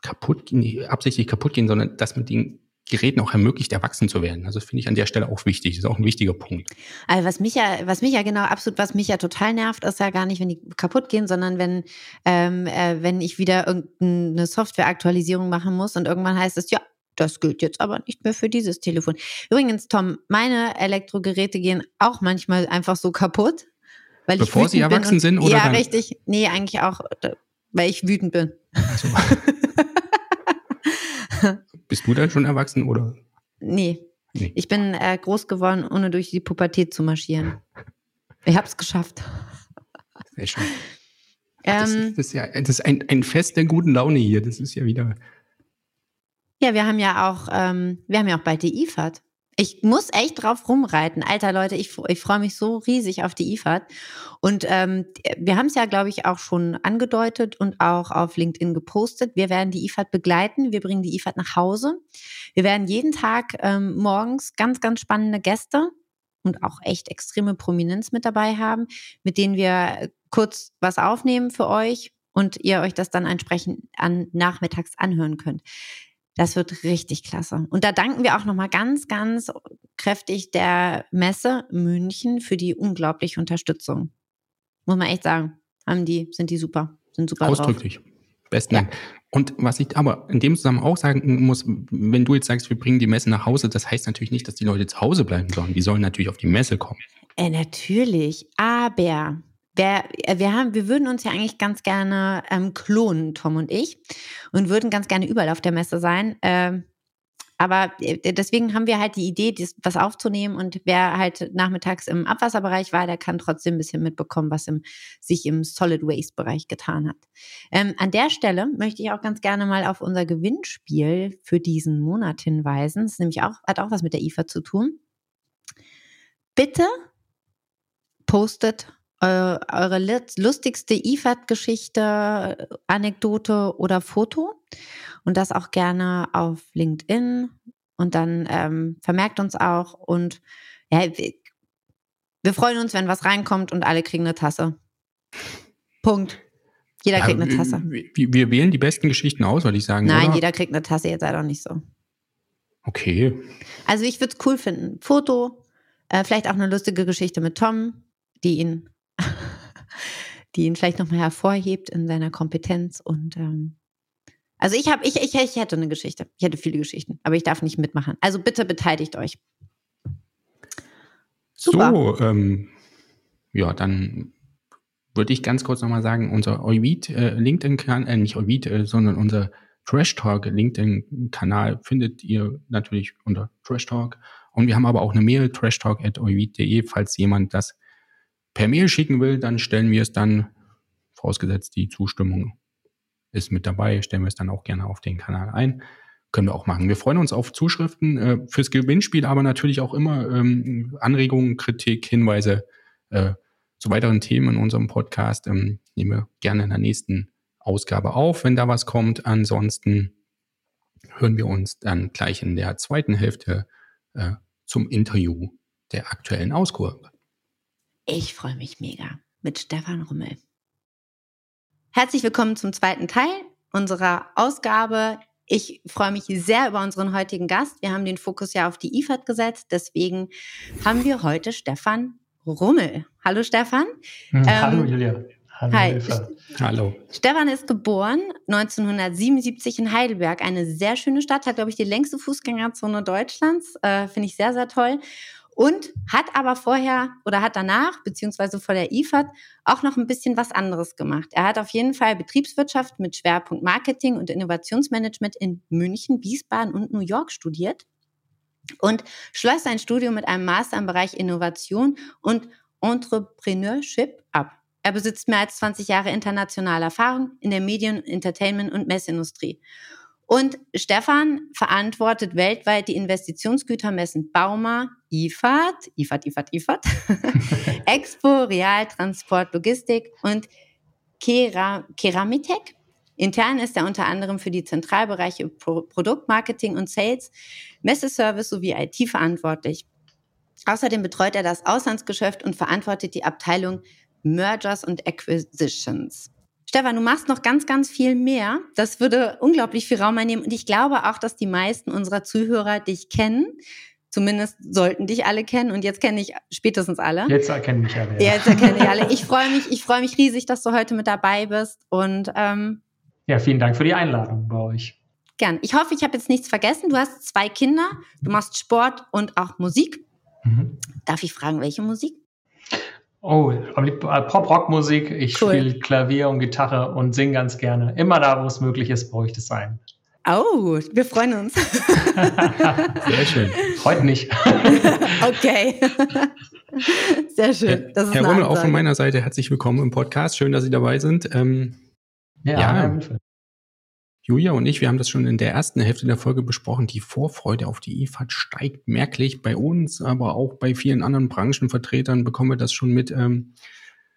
kaputt, absichtlich kaputt gehen, sondern dass man den Geräten auch ermöglicht, erwachsen zu werden. Also das finde ich an der Stelle auch wichtig. Das ist auch ein wichtiger Punkt. Also was mich ja, was mich ja genau absolut, was mich ja total nervt, ist ja gar nicht, wenn die kaputt gehen, sondern wenn, ähm, äh, wenn ich wieder irgendeine Softwareaktualisierung machen muss und irgendwann heißt es, ja, das gilt jetzt aber nicht mehr für dieses Telefon. Übrigens, Tom, meine Elektrogeräte gehen auch manchmal einfach so kaputt. Weil Bevor sie erwachsen sind, oder? Ja, richtig. Nee, eigentlich auch, weil ich wütend bin. Also. Bist du dann schon erwachsen, oder? Nee. nee. Ich bin äh, groß geworden, ohne durch die Pubertät zu marschieren. Ich hab's geschafft. Sehr schön. Ach, das, ähm, das, ist ja das ist ein, ein Fest der guten Laune hier. Das ist ja wieder ja, wir haben ja auch, ähm, wir haben ja auch bald die IFAD. Ich muss echt drauf rumreiten. Alter Leute, ich, ich freue mich so riesig auf die IFAD. Und ähm, wir haben es ja, glaube ich, auch schon angedeutet und auch auf LinkedIn gepostet. Wir werden die IFAD begleiten. Wir bringen die IFAD nach Hause. Wir werden jeden Tag ähm, morgens ganz, ganz spannende Gäste und auch echt extreme Prominenz mit dabei haben, mit denen wir kurz was aufnehmen für euch und ihr euch das dann entsprechend an nachmittags anhören könnt. Das wird richtig klasse. Und da danken wir auch nochmal ganz, ganz kräftig der Messe München für die unglaubliche Unterstützung. Muss man echt sagen. Haben die, sind die super. Sind super Ausdrücklich. Drauf. Besten ja. Dank. Und was ich aber in dem Zusammenhang auch sagen muss, wenn du jetzt sagst, wir bringen die Messe nach Hause, das heißt natürlich nicht, dass die Leute zu Hause bleiben sollen. Die sollen natürlich auf die Messe kommen. Äh, natürlich. Aber wir, äh, wir, haben, wir würden uns ja eigentlich ganz gerne ähm, klonen, Tom und ich, und würden ganz gerne überall auf der Messe sein. Ähm, aber äh, deswegen haben wir halt die Idee, das, was aufzunehmen. Und wer halt nachmittags im Abwasserbereich war, der kann trotzdem ein bisschen mitbekommen, was im, sich im Solid Waste-Bereich getan hat. Ähm, an der Stelle möchte ich auch ganz gerne mal auf unser Gewinnspiel für diesen Monat hinweisen. Das ist nämlich auch, hat auch was mit der IFA zu tun. Bitte postet eure lustigste IFAD-Geschichte, Anekdote oder Foto und das auch gerne auf LinkedIn und dann ähm, vermerkt uns auch und ja, wir freuen uns, wenn was reinkommt und alle kriegen eine Tasse. Punkt. Jeder ja, kriegt eine Tasse. Wir, wir, wählen die besten Geschichten aus, würde ich sagen. Nein, oder? jeder kriegt eine Tasse, jetzt sei doch nicht so. Okay. Also ich würde es cool finden. Foto, äh, vielleicht auch eine lustige Geschichte mit Tom, die ihn die ihn vielleicht nochmal hervorhebt in seiner Kompetenz. Und ähm, also ich habe, ich, ich, ich hätte eine Geschichte. Ich hätte viele Geschichten, aber ich darf nicht mitmachen. Also bitte beteiligt euch. Super. So, ähm, ja, dann würde ich ganz kurz nochmal sagen, unser Euvid äh, LinkedIn-Kanal, äh, nicht Euvid, äh, sondern unser Trash Talk LinkedIn-Kanal findet ihr natürlich unter Trash Talk. Und wir haben aber auch eine Mail, trashtalk.euvid.de, falls jemand das per Mail schicken will, dann stellen wir es dann, vorausgesetzt die Zustimmung ist mit dabei, stellen wir es dann auch gerne auf den Kanal ein. Können wir auch machen. Wir freuen uns auf Zuschriften äh, fürs Gewinnspiel, aber natürlich auch immer ähm, Anregungen, Kritik, Hinweise äh, zu weiteren Themen in unserem Podcast. Ähm, nehmen wir gerne in der nächsten Ausgabe auf, wenn da was kommt. Ansonsten hören wir uns dann gleich in der zweiten Hälfte äh, zum Interview der aktuellen Auskurve. Ich freue mich mega. mit Stefan Rummel. Herzlich willkommen zum zweiten Teil unserer Ausgabe. Ich freue mich sehr über unseren heutigen Gast. Wir haben den Fokus ja auf die IFAD gesetzt. Deswegen haben wir heute Stefan Rummel. Hallo Stefan. Hm, hallo ähm, Julia. Hallo. Hi. Hallo. Stefan ist geboren 1977 in Heidelberg, eine sehr schöne Stadt, hat, glaube ich, die längste Fußgängerzone Deutschlands. Äh, Finde ich sehr, sehr toll. Und hat aber vorher oder hat danach, beziehungsweise vor der IFAD, auch noch ein bisschen was anderes gemacht. Er hat auf jeden Fall Betriebswirtschaft mit Schwerpunkt Marketing und Innovationsmanagement in München, Wiesbaden und New York studiert und schloss sein Studium mit einem Master im Bereich Innovation und Entrepreneurship ab. Er besitzt mehr als 20 Jahre internationale Erfahrung in der Medien-, Entertainment- und Messindustrie. Und Stefan verantwortet weltweit die Investitionsgütermessen Bauma, IFAD, IFAD, IFAD, IFAD, Expo, Real, Transport, Logistik und Kera, Keramitec. Intern ist er unter anderem für die Zentralbereiche Pro Produktmarketing und Sales, Messeservice sowie IT verantwortlich. Außerdem betreut er das Auslandsgeschäft und verantwortet die Abteilung Mergers und Acquisitions. Stefan, du machst noch ganz, ganz viel mehr. Das würde unglaublich viel Raum einnehmen. Und ich glaube auch, dass die meisten unserer Zuhörer dich kennen. Zumindest sollten dich alle kennen. Und jetzt kenne ich spätestens alle. Jetzt erkennen mich alle. Ja. Jetzt erkenne ich alle. Ich freue mich, ich freue mich riesig, dass du heute mit dabei bist. Und ähm, ja, vielen Dank für die Einladung bei euch. Gern. Ich hoffe, ich habe jetzt nichts vergessen. Du hast zwei Kinder, du machst Sport und auch Musik. Mhm. Darf ich fragen, welche Musik? Oh, äh, Pop-Rock-Musik. Ich cool. spiele Klavier und Gitarre und singe ganz gerne. Immer da, wo es möglich ist, brauche ich das sein. Oh, wir freuen uns. Sehr schön. Heute nicht. okay. Sehr schön. Das ist Herr Rommel, auch von meiner Seite herzlich willkommen im Podcast. Schön, dass Sie dabei sind. Ähm, ja, ja Julia und ich, wir haben das schon in der ersten Hälfte der Folge besprochen. Die Vorfreude auf die IFAD steigt merklich bei uns, aber auch bei vielen anderen Branchenvertretern bekommen wir das schon mit. Ähm,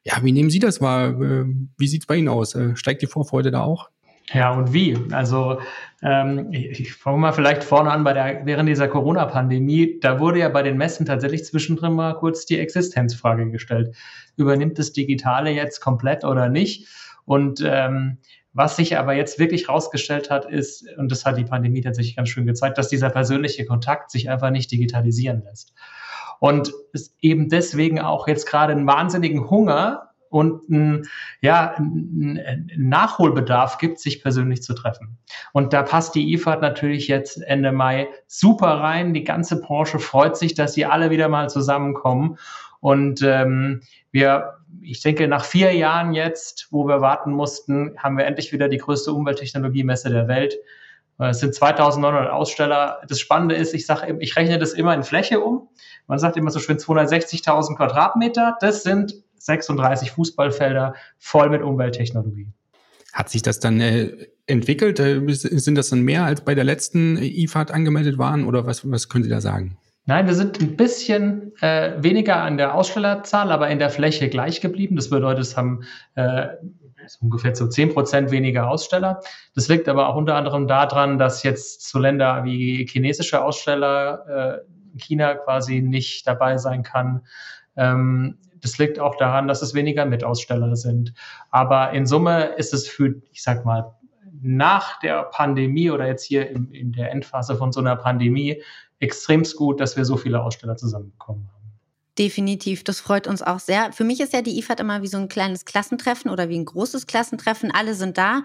ja, wie nehmen Sie das wahr? Äh, wie sieht es bei Ihnen aus? Äh, steigt die Vorfreude da auch? Ja, und wie? Also ähm, ich fange mal vielleicht vorne an bei der, während dieser Corona-Pandemie, da wurde ja bei den Messen tatsächlich zwischendrin mal kurz die Existenzfrage gestellt. Übernimmt das Digitale jetzt komplett oder nicht? Und ähm, was sich aber jetzt wirklich rausgestellt hat, ist, und das hat die Pandemie tatsächlich ganz schön gezeigt, dass dieser persönliche Kontakt sich einfach nicht digitalisieren lässt. Und es eben deswegen auch jetzt gerade einen wahnsinnigen Hunger und ein, ja, ein Nachholbedarf gibt, sich persönlich zu treffen. Und da passt die IFAD natürlich jetzt Ende Mai super rein. Die ganze Branche freut sich, dass sie alle wieder mal zusammenkommen. Und ähm, wir ich denke, nach vier Jahren jetzt, wo wir warten mussten, haben wir endlich wieder die größte Umwelttechnologiemesse der Welt. Äh, es sind 2900 Aussteller. Das Spannende ist, ich sage, ich rechne das immer in Fläche um. Man sagt immer so schön 260.000 Quadratmeter. Das sind 36 Fußballfelder voll mit Umwelttechnologie. Hat sich das dann äh, entwickelt? Äh, sind das dann mehr als bei der letzten IFAD angemeldet waren oder was, was können Sie da sagen? Nein, wir sind ein bisschen äh, weniger an der Ausstellerzahl, aber in der Fläche gleich geblieben. Das bedeutet, es haben äh, ungefähr so zehn Prozent weniger Aussteller. Das liegt aber auch unter anderem daran, dass jetzt so Länder wie chinesische Aussteller äh, China quasi nicht dabei sein kann. Ähm, das liegt auch daran, dass es weniger Mitaussteller sind. Aber in Summe ist es für, ich sag mal, nach der Pandemie oder jetzt hier in, in der Endphase von so einer Pandemie extremst gut, dass wir so viele Aussteller zusammenbekommen haben. Definitiv, das freut uns auch sehr. Für mich ist ja die IFAD immer wie so ein kleines Klassentreffen oder wie ein großes Klassentreffen. Alle sind da.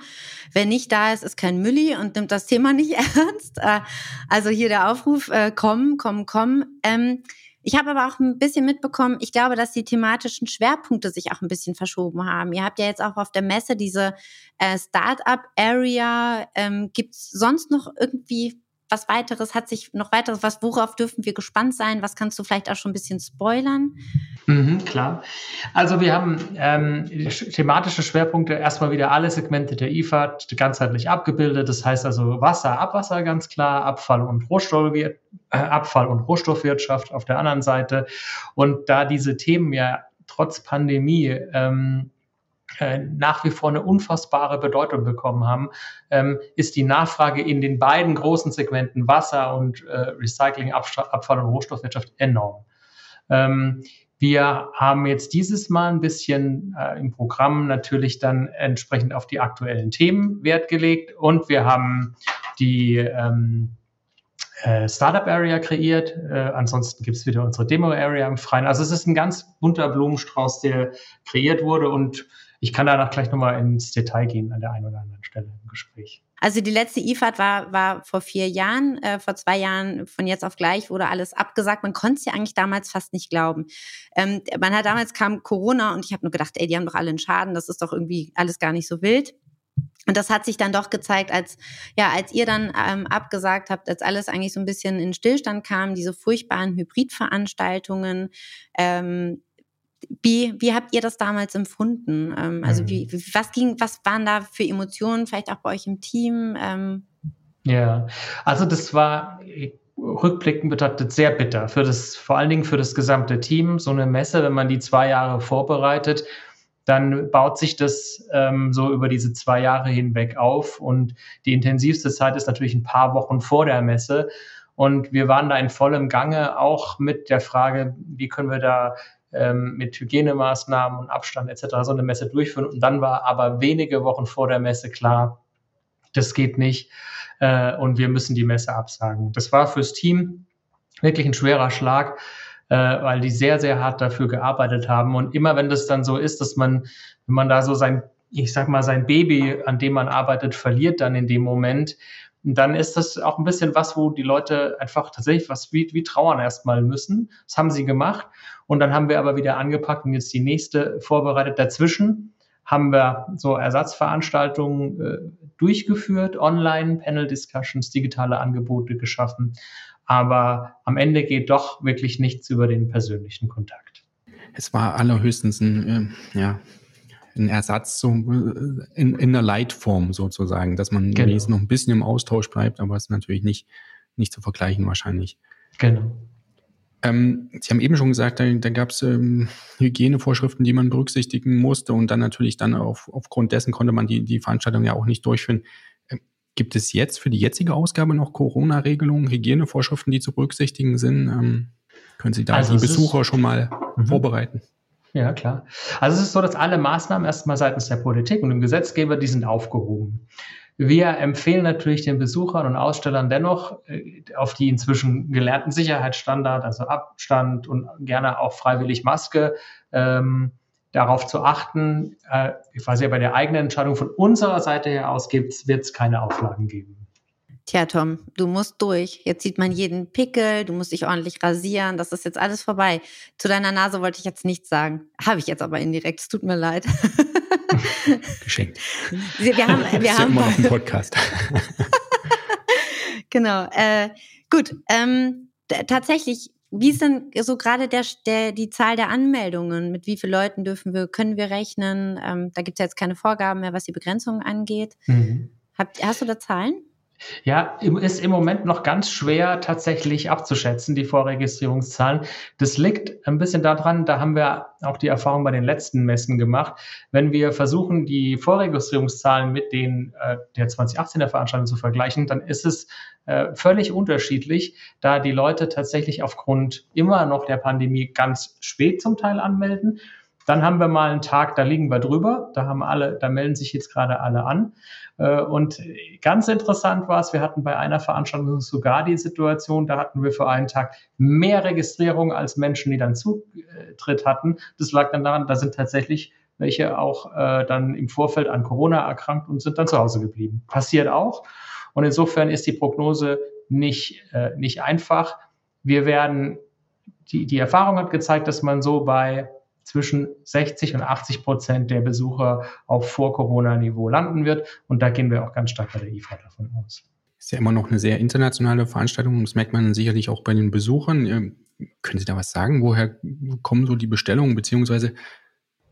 Wer nicht da ist, ist kein Mülli und nimmt das Thema nicht ernst. Äh, also hier der Aufruf, äh, kommen, kommen, kommen. Ähm, ich habe aber auch ein bisschen mitbekommen, ich glaube, dass die thematischen Schwerpunkte sich auch ein bisschen verschoben haben. Ihr habt ja jetzt auch auf der Messe diese äh, Startup-Area. Ähm, Gibt es sonst noch irgendwie was weiteres? Hat sich noch weiteres, was, worauf dürfen wir gespannt sein? Was kannst du vielleicht auch schon ein bisschen spoilern? Mhm, klar. Also wir haben ähm, thematische Schwerpunkte, erstmal wieder alle Segmente der IFAD ganzheitlich abgebildet. Das heißt also Wasser, Abwasser ganz klar, Abfall und Rohstoff, äh, Abfall und Rohstoffwirtschaft auf der anderen Seite. Und da diese Themen ja trotz Pandemie ähm, äh, nach wie vor eine unfassbare Bedeutung bekommen haben, ähm, ist die Nachfrage in den beiden großen Segmenten Wasser und äh, Recycling, Abfall und Rohstoffwirtschaft enorm. Ähm, Wir haben jetzt dieses Mal ein bisschen äh, im Programm natürlich dann entsprechend auf die aktuellen Themen Wert gelegt und wir haben die ähm, äh, Startup Area kreiert. Äh, ansonsten gibt es wieder unsere Demo Area im Freien. Also es ist ein ganz bunter Blumenstrauß, der kreiert wurde und ich kann danach gleich nochmal ins Detail gehen an der einen oder anderen Stelle im Gespräch. Also die letzte IFAD war, war vor vier Jahren, äh, vor zwei Jahren von jetzt auf gleich wurde alles abgesagt. Man konnte es ja eigentlich damals fast nicht glauben. Ähm, man hat damals kam Corona und ich habe nur gedacht, ey, die haben doch alle einen Schaden, das ist doch irgendwie alles gar nicht so wild. Und das hat sich dann doch gezeigt, als ja, als ihr dann ähm, abgesagt habt, als alles eigentlich so ein bisschen in Stillstand kam, diese furchtbaren Hybridveranstaltungen, ähm, wie, wie habt ihr das damals empfunden? Ähm, also wie, mhm. was ging, was waren da für Emotionen, vielleicht auch bei euch im Team? Ähm? Ja, also das war rückblickend betrachtet sehr bitter für das, vor allen Dingen für das gesamte Team. So eine Messe, wenn man die zwei Jahre vorbereitet, dann baut sich das ähm, so über diese zwei Jahre hinweg auf. Und die intensivste Zeit ist natürlich ein paar Wochen vor der Messe. Und wir waren da in vollem Gange, auch mit der Frage, wie können wir da ähm, mit Hygienemaßnahmen und Abstand etc. so eine Messe durchführen. Und dann war aber wenige Wochen vor der Messe klar, das geht nicht äh, und wir müssen die Messe absagen. Das war fürs Team wirklich ein schwerer Schlag, äh, weil die sehr, sehr hart dafür gearbeitet haben. Und immer wenn das dann so ist, dass man, wenn man da so sein, ich sag mal, sein Baby, an dem man arbeitet, verliert dann in dem Moment, dann ist das auch ein bisschen was, wo die Leute einfach tatsächlich was wie, wie trauern erstmal müssen. Das haben sie gemacht. Und dann haben wir aber wieder angepackt und jetzt die nächste vorbereitet. Dazwischen haben wir so Ersatzveranstaltungen äh, durchgeführt, online, Panel-Discussions, digitale Angebote geschaffen. Aber am Ende geht doch wirklich nichts über den persönlichen Kontakt. Es war allerhöchstens ein, äh, ja, ein Ersatz so äh, in, in der Leitform sozusagen, dass man genau. noch ein bisschen im Austausch bleibt, aber es ist natürlich nicht, nicht zu vergleichen wahrscheinlich. Genau. Ähm, Sie haben eben schon gesagt, da, da gab es ähm, Hygienevorschriften, die man berücksichtigen musste und dann natürlich dann auf, aufgrund dessen konnte man die, die Veranstaltung ja auch nicht durchführen. Ähm, gibt es jetzt für die jetzige Ausgabe noch Corona-Regelungen, Hygienevorschriften, die zu berücksichtigen sind? Ähm, können Sie da also die Besucher schon mal mhm. vorbereiten? Ja, klar. Also es ist so, dass alle Maßnahmen erstmal seitens der Politik und dem Gesetzgeber, die sind aufgehoben. Wir empfehlen natürlich den Besuchern und Ausstellern dennoch äh, auf die inzwischen gelernten Sicherheitsstandards, also Abstand und gerne auch freiwillig Maske, ähm, darauf zu achten. Äh, quasi bei der eigenen Entscheidung von unserer Seite her aus wird es keine Auflagen geben. Tja, Tom, du musst durch. Jetzt sieht man jeden Pickel, du musst dich ordentlich rasieren. Das ist jetzt alles vorbei. Zu deiner Nase wollte ich jetzt nichts sagen. Habe ich jetzt aber indirekt. Es tut mir leid. Geschenkt. Wir, wir haben, wir haben immer noch einen Podcast. genau. Äh, gut. Ähm, tatsächlich, wie ist denn so gerade der, der, die Zahl der Anmeldungen? Mit wie vielen Leuten dürfen wir, können wir rechnen? Ähm, da gibt es ja jetzt keine Vorgaben mehr, was die Begrenzungen angeht. Mhm. Hab, hast du da Zahlen? Ja, ist im Moment noch ganz schwer tatsächlich abzuschätzen, die Vorregistrierungszahlen. Das liegt ein bisschen daran, da haben wir auch die Erfahrung bei den letzten Messen gemacht. Wenn wir versuchen, die Vorregistrierungszahlen mit den äh, der 2018er Veranstaltung zu vergleichen, dann ist es äh, völlig unterschiedlich, da die Leute tatsächlich aufgrund immer noch der Pandemie ganz spät zum Teil anmelden. Dann haben wir mal einen Tag, da liegen wir drüber, da haben alle, da melden sich jetzt gerade alle an. Äh, und ganz interessant war es, wir hatten bei einer Veranstaltung sogar die Situation, da hatten wir für einen Tag mehr Registrierungen als Menschen, die dann Zutritt hatten. Das lag dann daran, da sind tatsächlich welche auch äh, dann im Vorfeld an Corona erkrankt und sind dann zu Hause geblieben. Passiert auch. Und insofern ist die Prognose nicht, äh, nicht einfach. Wir werden, die, die Erfahrung hat gezeigt, dass man so bei zwischen 60 und 80 Prozent der Besucher auf Vor-Corona-Niveau landen wird. Und da gehen wir auch ganz stark bei der IFA davon aus. Ist ja immer noch eine sehr internationale Veranstaltung. Das merkt man sicherlich auch bei den Besuchern. Ähm, können Sie da was sagen? Woher kommen so die Bestellungen? Beziehungsweise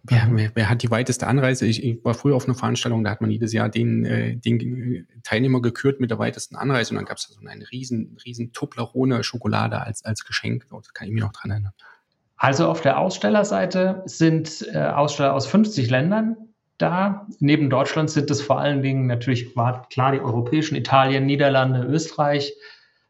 wer, wer, wer hat die weiteste Anreise? Ich, ich, war früher auf einer Veranstaltung, da hat man jedes Jahr den, äh, den Teilnehmer gekürt mit der weitesten Anreise und dann gab es so eine riesen, riesen Toblerone Schokolade als, als Geschenk. Da kann ich mich noch dran erinnern. Also auf der Ausstellerseite sind äh, Aussteller aus 50 Ländern da. Neben Deutschland sind es vor allen Dingen natürlich klar die europäischen, Italien, Niederlande, Österreich,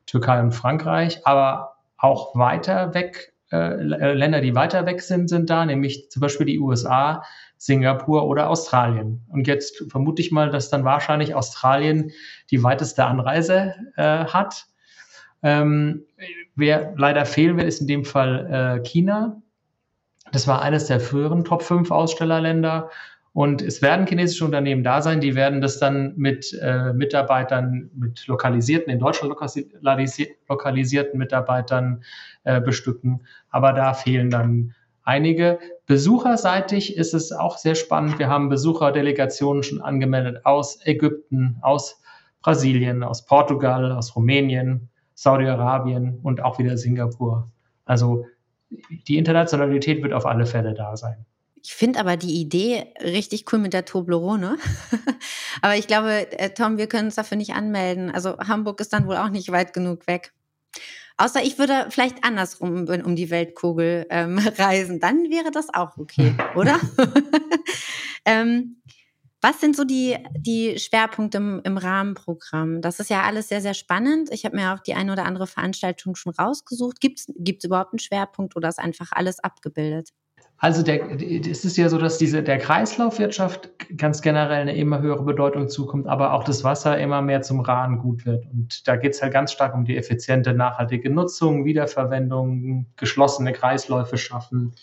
Türkei und Frankreich, aber auch weiter weg äh, Länder, die weiter weg sind, sind da, nämlich zum Beispiel die USA, Singapur oder Australien. Und jetzt vermute ich mal, dass dann wahrscheinlich Australien die weiteste Anreise äh, hat. Ähm, wer leider fehlen wird, ist in dem Fall äh, China. Das war eines der früheren Top 5 Ausstellerländer. Und es werden chinesische Unternehmen da sein, die werden das dann mit äh, Mitarbeitern, mit lokalisierten, in Deutschland lokalisierten Mitarbeitern äh, bestücken. Aber da fehlen dann einige. Besucherseitig ist es auch sehr spannend. Wir haben Besucherdelegationen schon angemeldet aus Ägypten, aus Brasilien, aus Portugal, aus Rumänien, Saudi-Arabien und auch wieder Singapur. Also die Internationalität wird auf alle Fälle da sein. Ich finde aber die Idee richtig cool mit der Toblerone. aber ich glaube, äh, Tom, wir können uns dafür nicht anmelden. Also Hamburg ist dann wohl auch nicht weit genug weg. Außer ich würde vielleicht andersrum um die Weltkugel ähm, reisen. Dann wäre das auch okay, oder? ähm, was sind so die, die Schwerpunkte im, im, Rahmenprogramm? Das ist ja alles sehr, sehr spannend. Ich habe mir auch die eine oder andere Veranstaltung schon rausgesucht. Gibt es überhaupt einen Schwerpunkt oder ist einfach alles abgebildet? Also der, es ist ja so, dass diese, der Kreislaufwirtschaft ganz generell eine immer höhere Bedeutung zukommt, aber auch das Wasser immer mehr zum Rahn gut wird. Und da geht es halt ganz stark um die effiziente, nachhaltige Nutzung, Wiederverwendung, geschlossene Kreisläufe schaffen,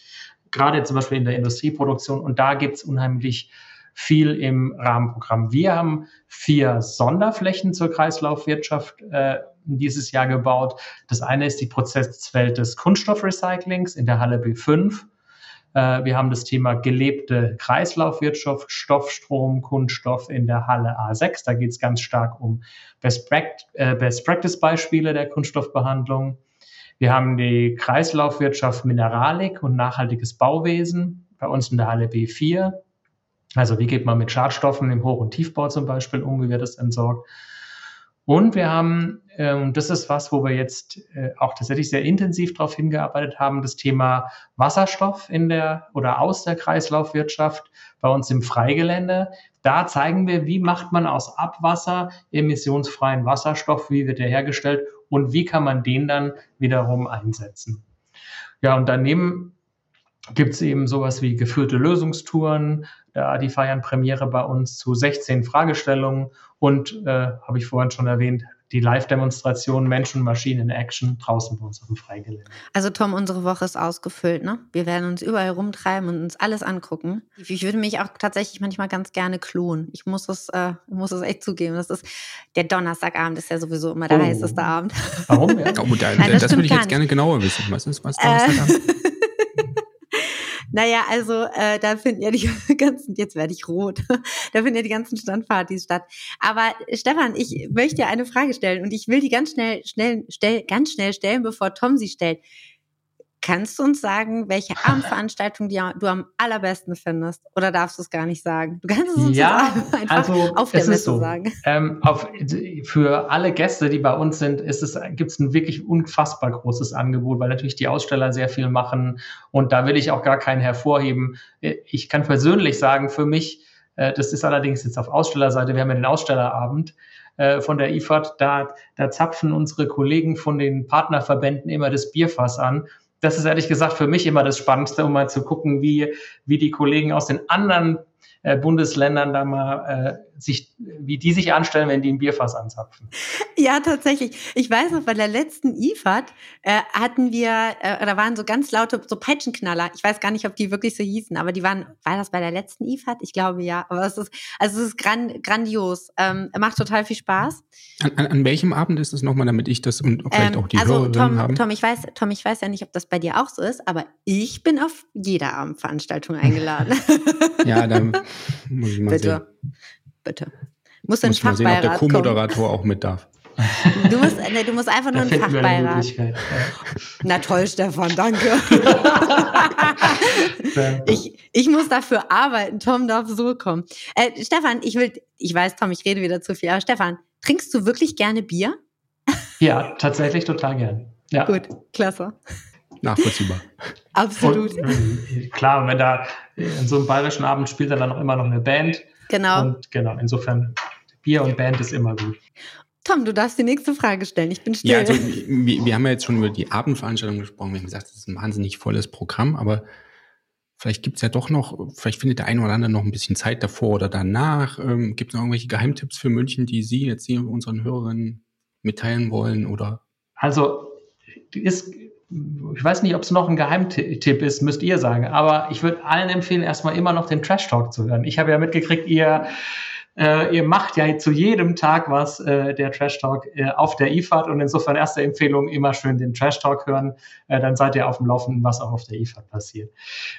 gerade zum Beispiel in der Industrieproduktion. Und da gibt es unheimlich viel im Rahmenprogramm. Wir haben vier Sonderflächen zur Kreislaufwirtschaft äh, dieses Jahr gebaut. Das eine ist die Prozesswelt des Kunststoffrecyclings in der Halle B5. Äh, wir haben das Thema gelebte Kreislaufwirtschaft, Stoffstrom, Kunststoff in der Halle A6. Da geht es ganz stark um Best, äh, der Kunststoffbehandlung. Wir haben die Kreislaufwirtschaft Mineralik und nachhaltiges Bauwesen bei uns in der Halle B4. Also wie geht man mit Schadstoffen im Hoch- und Tiefbau zum Beispiel um, wie wird das entsorgt? Und wir haben, ähm, das ist was, wo wir jetzt äh, auch tatsächlich sehr intensiv darauf hingearbeitet haben, das Thema Wasserstoff in der oder aus der Kreislaufwirtschaft bei uns im Freigelände. Da zeigen wir, wie macht man aus Abwasser emissionsfreien Wasserstoff, wie wird der hergestellt und wie kann man den dann wiederum einsetzen. Ja, und daneben gibt es eben sowas wie geführte Lösungstouren. Ja, die feiern Premiere bei uns zu 16 Fragestellungen und, äh, habe ich vorhin schon erwähnt, die Live-Demonstration Menschen, Maschinen in Action draußen bei uns auf dem Freigelände. Also Tom, unsere Woche ist ausgefüllt, ne? Wir werden uns überall rumtreiben und uns alles angucken. Ich würde mich auch tatsächlich manchmal ganz gerne klonen. Ich muss es, äh, muss es echt zugeben. Das ist der Donnerstagabend ist ja sowieso immer der oh. heißeste Abend. Warum? Ja? Oh, da, Nein, das, das würde ich jetzt gerne genauer wissen. Was ist was Donnerstagabend? Naja, also äh, da finden ja die ganzen, jetzt werde ich rot, da finden ja die ganzen Standpartys statt. Aber Stefan, ich möchte eine Frage stellen und ich will die ganz schnell, schnell, stell, ganz schnell stellen, bevor Tom sie stellt. Kannst du uns sagen, welche Abendveranstaltung du am allerbesten findest? Oder darfst du es gar nicht sagen? Du kannst es uns ja, einfach also auf der Messe so. sagen. Ähm, auf, für alle Gäste, die bei uns sind, gibt es ein wirklich unfassbar großes Angebot, weil natürlich die Aussteller sehr viel machen. Und da will ich auch gar keinen hervorheben. Ich kann persönlich sagen, für mich, äh, das ist allerdings jetzt auf Ausstellerseite, wir haben ja den Ausstellerabend äh, von der IFAD, da, da zapfen unsere Kollegen von den Partnerverbänden immer das Bierfass an das ist ehrlich gesagt für mich immer das Spannendste, um mal zu gucken, wie, wie die Kollegen aus den anderen äh, Bundesländern da mal äh, sich, wie die sich anstellen, wenn die ein Bierfass anzapfen. Ja, tatsächlich. Ich weiß noch, bei der letzten IFAD äh, hatten wir, äh, da waren so ganz laute, so Peitschenknaller. Ich weiß gar nicht, ob die wirklich so hießen, aber die waren, war das bei der letzten IFAD? Ich glaube ja. Aber es ist, also es ist gran, grandios. Ähm, macht total viel Spaß. An, an, an welchem Abend ist es nochmal, damit ich das und vielleicht ähm, auch die also, Hörerinnen Tom, haben? Tom, ich weiß, Tom, ich weiß ja nicht, ob das bei dir auch so ist, aber ich bin auf jeder Abendveranstaltung eingeladen. ja, dann muss ich mal Bitte. sehen. Bitte. Muss ein Fachbeirat sehen, ob der Co-Moderator auch mit darf. Du musst, nee, du musst einfach nur ein Fachbeirat. Na toll, Stefan, danke. ich, ich muss dafür arbeiten. Tom darf so kommen. Äh, Stefan, ich will, ich weiß, Tom, ich rede wieder zu viel, aber Stefan, trinkst du wirklich gerne Bier? Ja, tatsächlich total gern. Ja. Gut, klasse. Nachvollziehbar. Absolut. Und, äh, klar, wenn da in so einem bayerischen Abend spielt dann auch immer noch eine Band. Genau. Und genau, insofern Bier und Band ist immer gut. Tom, du darfst die nächste Frage stellen. Ich bin still. Ja, also wir, wir haben ja jetzt schon über die Abendveranstaltung gesprochen. Wir haben gesagt, es ist ein wahnsinnig volles Programm, aber vielleicht gibt's ja doch noch, vielleicht findet der eine oder andere noch ein bisschen Zeit davor oder danach. Ähm, Gibt es noch irgendwelche Geheimtipps für München, die Sie jetzt hier unseren Hörerinnen mitteilen wollen? Oder? Also ist, ich weiß nicht, ob es noch ein Geheimtipp ist, müsst ihr sagen, aber ich würde allen empfehlen, erstmal immer noch den Trash Talk zu hören. Ich habe ja mitgekriegt, ihr äh, ihr macht ja zu jedem Tag was, äh, der Trash Talk äh, auf der IFAD und insofern erste Empfehlung, immer schön den Trash Talk hören, äh, dann seid ihr auf dem Laufenden, was auch auf der IFAD passiert.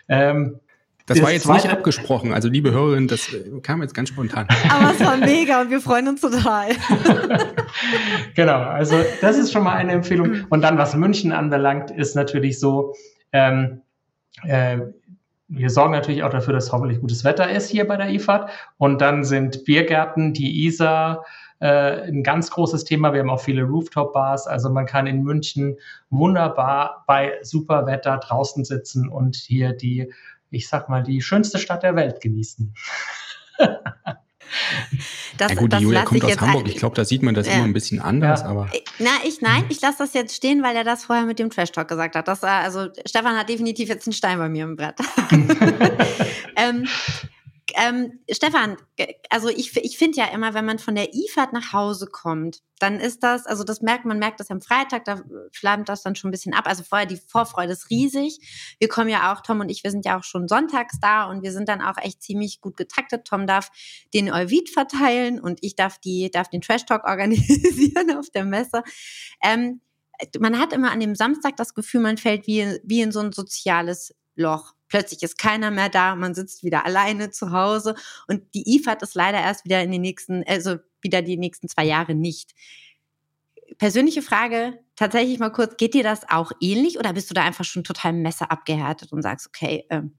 Ähm, das, war jetzt nicht abgesprochen. Also, liebe Hörerinnen, das äh, kam jetzt ganz spontan. Aber es war mega und wir freuen uns total. genau, also das ist schon mal eine Empfehlung. Und dann, was München anbelangt, ist natürlich so, ähm, äh, wir sorgen natürlich auch dafür, dass hoffentlich gutes Wetter ist hier bei der IFAD. Und dann sind Biergärten, die ISA, äh, ein ganz großes Thema. Wir haben auch viele Rooftop-Bars. Also man kann in München wunderbar bei super Wetter draußen sitzen und hier die, ich sag mal, die schönste Stadt der Welt genießen. Das, ja gut, die Julia kommt aus Hamburg. Ich glaube, da sieht man das ja. immer ein bisschen anders. Ja. Aber äh, Na, ich nein, ich lasse das jetzt stehen, weil er das vorher mit dem Trash Talk gesagt hat. Das, also Stefan hat definitiv jetzt einen Stein bei mir im Brett. ähm, ähm, Stefan, also ich, ich finde ja immer, wenn man von der IFAD nach Hause kommt, dann ist das, also das merkt man, merkt das am Freitag, da flammt das dann schon ein bisschen ab. Also vorher die Vorfreude ist riesig. Wir kommen ja auch, Tom und ich, wir sind ja auch schon sonntags da und wir sind dann auch echt ziemlich gut getaktet. Tom darf den Euvid verteilen und ich darf die, darf den Trash Talk organisieren auf der Messe. Ähm, man hat immer an dem Samstag das Gefühl, man fällt wie, wie in so ein soziales Loch. Plötzlich ist keiner mehr da, man sitzt wieder alleine zu Hause und die IFAD ist leider erst wieder in den nächsten, also wieder die nächsten zwei Jahre nicht. Persönliche Frage, tatsächlich mal kurz, geht dir das auch ähnlich oder bist du da einfach schon total Messer abgehärtet und sagst, okay, ähm,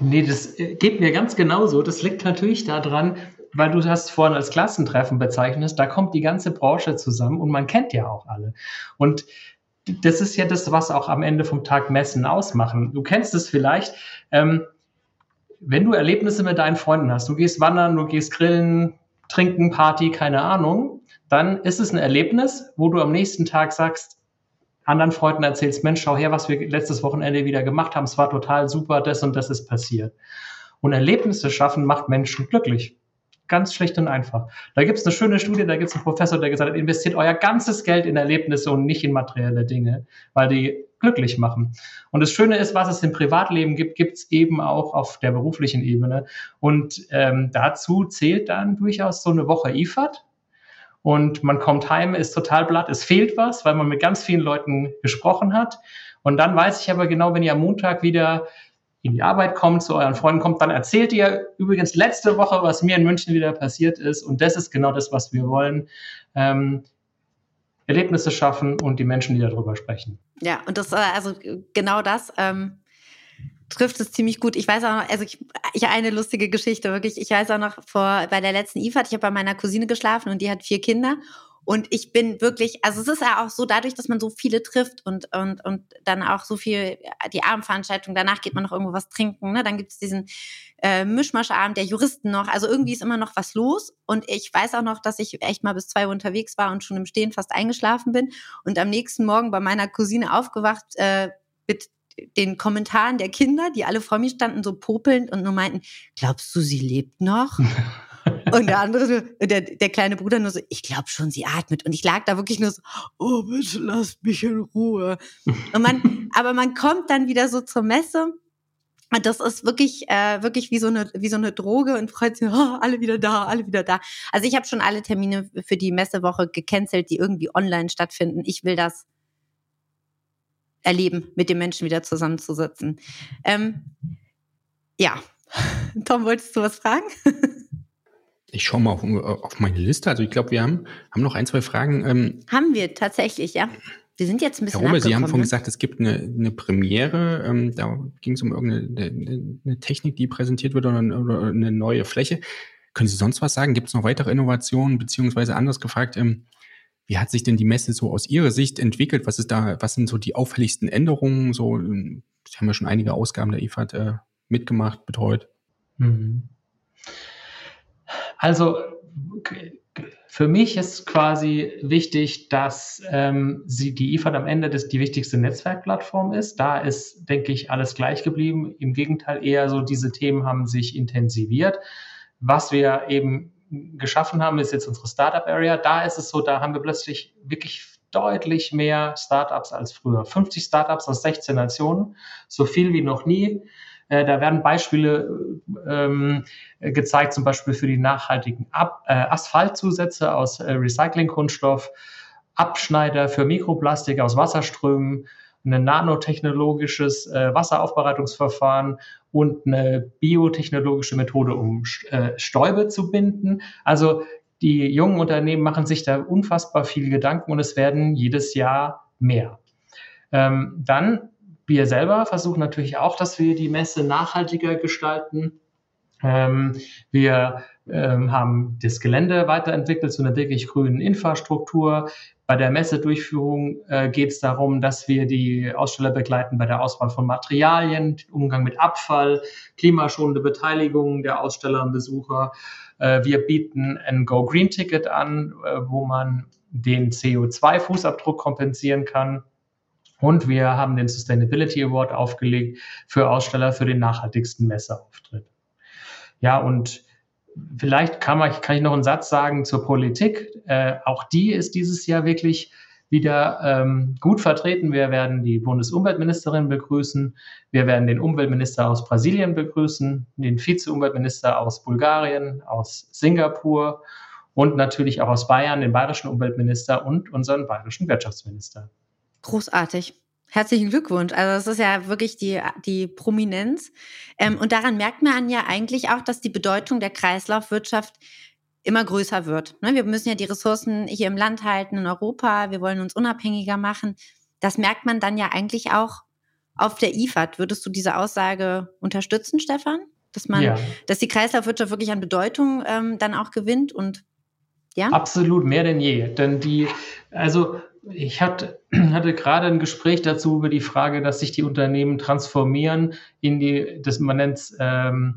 Nee, das äh, geht mir ganz genauso. Das liegt natürlich daran, weil du das vorhin als Klassentreffen bezeichnest, da kommt die ganze Branche zusammen und man kennt ja auch alle. Und das ist ja das, was auch am Ende vom Tag Messen ausmachen. Du kennst es vielleicht, ähm, wenn du Erlebnisse mit deinen Freunden hast, du gehst wandern, du gehst grillen, trinken, Party, keine Ahnung, dann ist es ein Erlebnis, wo du am nächsten Tag sagst, anderen Freunden erzählst, Mensch, schau her, was wir letztes Wochenende wieder gemacht haben, es war total super, das und das ist passiert. Und Erlebnisse schaffen macht Menschen glücklich. Ganz schlicht und einfach. Da gibt es eine schöne Studie, da gibt es einen Professor, der gesagt hat, investiert euer ganzes Geld in Erlebnisse und nicht in materielle Dinge, weil die glücklich machen. Und das Schöne ist, was es im Privatleben gibt, gibt es eben auch auf der beruflichen Ebene. Und ähm, dazu zählt dann durchaus so eine Woche IFAD. Und man kommt heim, ist total blatt, es fehlt was, weil man mit ganz vielen Leuten gesprochen hat. Und dann weiß ich aber genau, wenn ihr am Montag wieder in die Arbeit kommt, zu euren Freunden kommt, dann erzählt ihr übrigens letzte Woche, was mir in München wieder passiert ist. Und das ist genau das, was wir wollen. Ähm, Erlebnisse schaffen und die Menschen, die darüber sprechen. Ja, und das, äh, also genau das ähm, trifft es ziemlich gut. Ich weiß auch noch, also ich, ich eine lustige Geschichte, wirklich. Ich weiß auch noch vor, bei der letzten IFAD, ich habe bei meiner Cousine geschlafen und die hat vier Kinder. Und ich bin wirklich, also es ist ja auch so, dadurch, dass man so viele trifft und, und, und dann auch so viel, die Abendveranstaltung, danach geht man noch irgendwo was trinken, ne? dann gibt es diesen äh, Mischmaschabend der Juristen noch, also irgendwie ist immer noch was los. Und ich weiß auch noch, dass ich echt mal bis zwei Uhr unterwegs war und schon im Stehen fast eingeschlafen bin und am nächsten Morgen bei meiner Cousine aufgewacht äh, mit den Kommentaren der Kinder, die alle vor mir standen, so popelnd und nur meinten, glaubst du, sie lebt noch? Und der andere, der, der kleine Bruder nur so, ich glaube schon, sie atmet. Und ich lag da wirklich nur so, oh, bitte lasst mich in Ruhe. Und man, aber man kommt dann wieder so zur Messe. Und das ist wirklich, äh, wirklich wie so eine, wie so eine Droge und freut sich, oh, alle wieder da, alle wieder da. Also ich habe schon alle Termine für die Messewoche gecancelt, die irgendwie online stattfinden. Ich will das erleben, mit den Menschen wieder zusammenzusitzen. Ähm, ja, Tom, wolltest du was fragen? Ich schaue mal auf, auf, meine Liste. Also ich glaube, wir haben, haben noch ein, zwei Fragen. Ähm, haben wir tatsächlich, ja. Wir sind jetzt ein bisschen Herr Rumme, Sie haben vorhin ne? gesagt, es gibt eine, eine Premiere. Ähm, da ging es um irgendeine eine, eine Technik, die präsentiert wird oder, oder, eine neue Fläche. Können Sie sonst was sagen? Gibt es noch weitere Innovationen? Beziehungsweise anders gefragt, ähm, wie hat sich denn die Messe so aus Ihrer Sicht entwickelt? Was ist da, was sind so die auffälligsten Änderungen? So, ähm, Sie haben ja schon einige Ausgaben der IFAD äh, mitgemacht, betreut. Mhm. Also für mich ist quasi wichtig, dass ähm, sie die IFAD am Ende des, die wichtigste Netzwerkplattform ist. Da ist, denke ich, alles gleich geblieben. Im Gegenteil, eher so diese Themen haben sich intensiviert. Was wir eben geschaffen haben, ist jetzt unsere Startup Area. Da ist es so, da haben wir plötzlich wirklich deutlich mehr Startups als früher. 50 Startups aus 16 Nationen, so viel wie noch nie. Äh, da werden Beispiele ähm, gezeigt, zum Beispiel für die nachhaltigen Ab äh, Asphaltzusätze aus äh, Recyclingkunststoff, Abschneider für Mikroplastik aus Wasserströmen, ein nanotechnologisches äh, Wasseraufbereitungsverfahren und eine biotechnologische Methode, um äh, Stäube zu binden. Also die jungen Unternehmen machen sich da unfassbar viel Gedanken und es werden jedes Jahr mehr. Ähm, dann wir selber versuchen natürlich auch, dass wir die Messe nachhaltiger gestalten. Ähm, wir ähm, haben das Gelände weiterentwickelt zu einer wirklich grünen Infrastruktur. Bei der Messedurchführung äh, geht es darum, dass wir die Aussteller begleiten bei der Auswahl von Materialien, Umgang mit Abfall, klimaschonende Beteiligung der Aussteller und Besucher. Äh, wir bieten ein Go Green Ticket an, äh, wo man den CO2-Fußabdruck kompensieren kann. Und wir haben den Sustainability Award aufgelegt für Aussteller für den nachhaltigsten Messeauftritt. Ja, und vielleicht kann, man, kann ich noch einen Satz sagen zur Politik. Äh, auch die ist dieses Jahr wirklich wieder ähm, gut vertreten. Wir werden die Bundesumweltministerin begrüßen. Wir werden den Umweltminister aus Brasilien begrüßen, den Vizeumweltminister aus Bulgarien, aus Singapur und natürlich auch aus Bayern, den bayerischen Umweltminister und unseren bayerischen Wirtschaftsminister. Großartig. Herzlichen Glückwunsch. Also das ist ja wirklich die, die Prominenz. Ähm, und daran merkt man ja eigentlich auch, dass die Bedeutung der Kreislaufwirtschaft immer größer wird. Ne? Wir müssen ja die Ressourcen hier im Land halten, in Europa. Wir wollen uns unabhängiger machen. Das merkt man dann ja eigentlich auch auf der IFAD. Würdest du diese Aussage unterstützen, Stefan? Dass man, ja. dass die Kreislaufwirtschaft wirklich an Bedeutung ähm, dann auch gewinnt und ja? Absolut, mehr denn je. Denn die, also ich hatte, hatte gerade ein Gespräch dazu über die Frage, dass sich die Unternehmen transformieren in die, das man nennt ähm,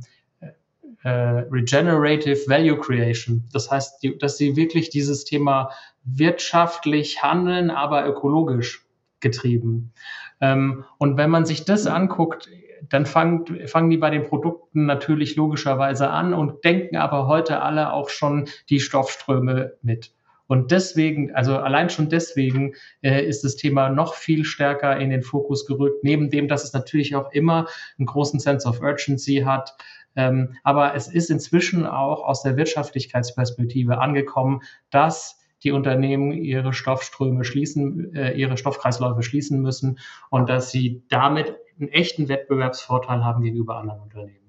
äh, Regenerative Value Creation. Das heißt, die, dass sie wirklich dieses Thema wirtschaftlich handeln, aber ökologisch getrieben. Ähm, und wenn man sich das anguckt, dann fangen, fangen die bei den Produkten natürlich logischerweise an und denken aber heute alle auch schon die Stoffströme mit. Und deswegen, also allein schon deswegen äh, ist das Thema noch viel stärker in den Fokus gerückt, neben dem, dass es natürlich auch immer einen großen Sense of Urgency hat. Ähm, aber es ist inzwischen auch aus der Wirtschaftlichkeitsperspektive angekommen, dass die Unternehmen ihre Stoffströme schließen, äh, ihre Stoffkreisläufe schließen müssen und dass sie damit einen echten Wettbewerbsvorteil haben gegenüber anderen Unternehmen.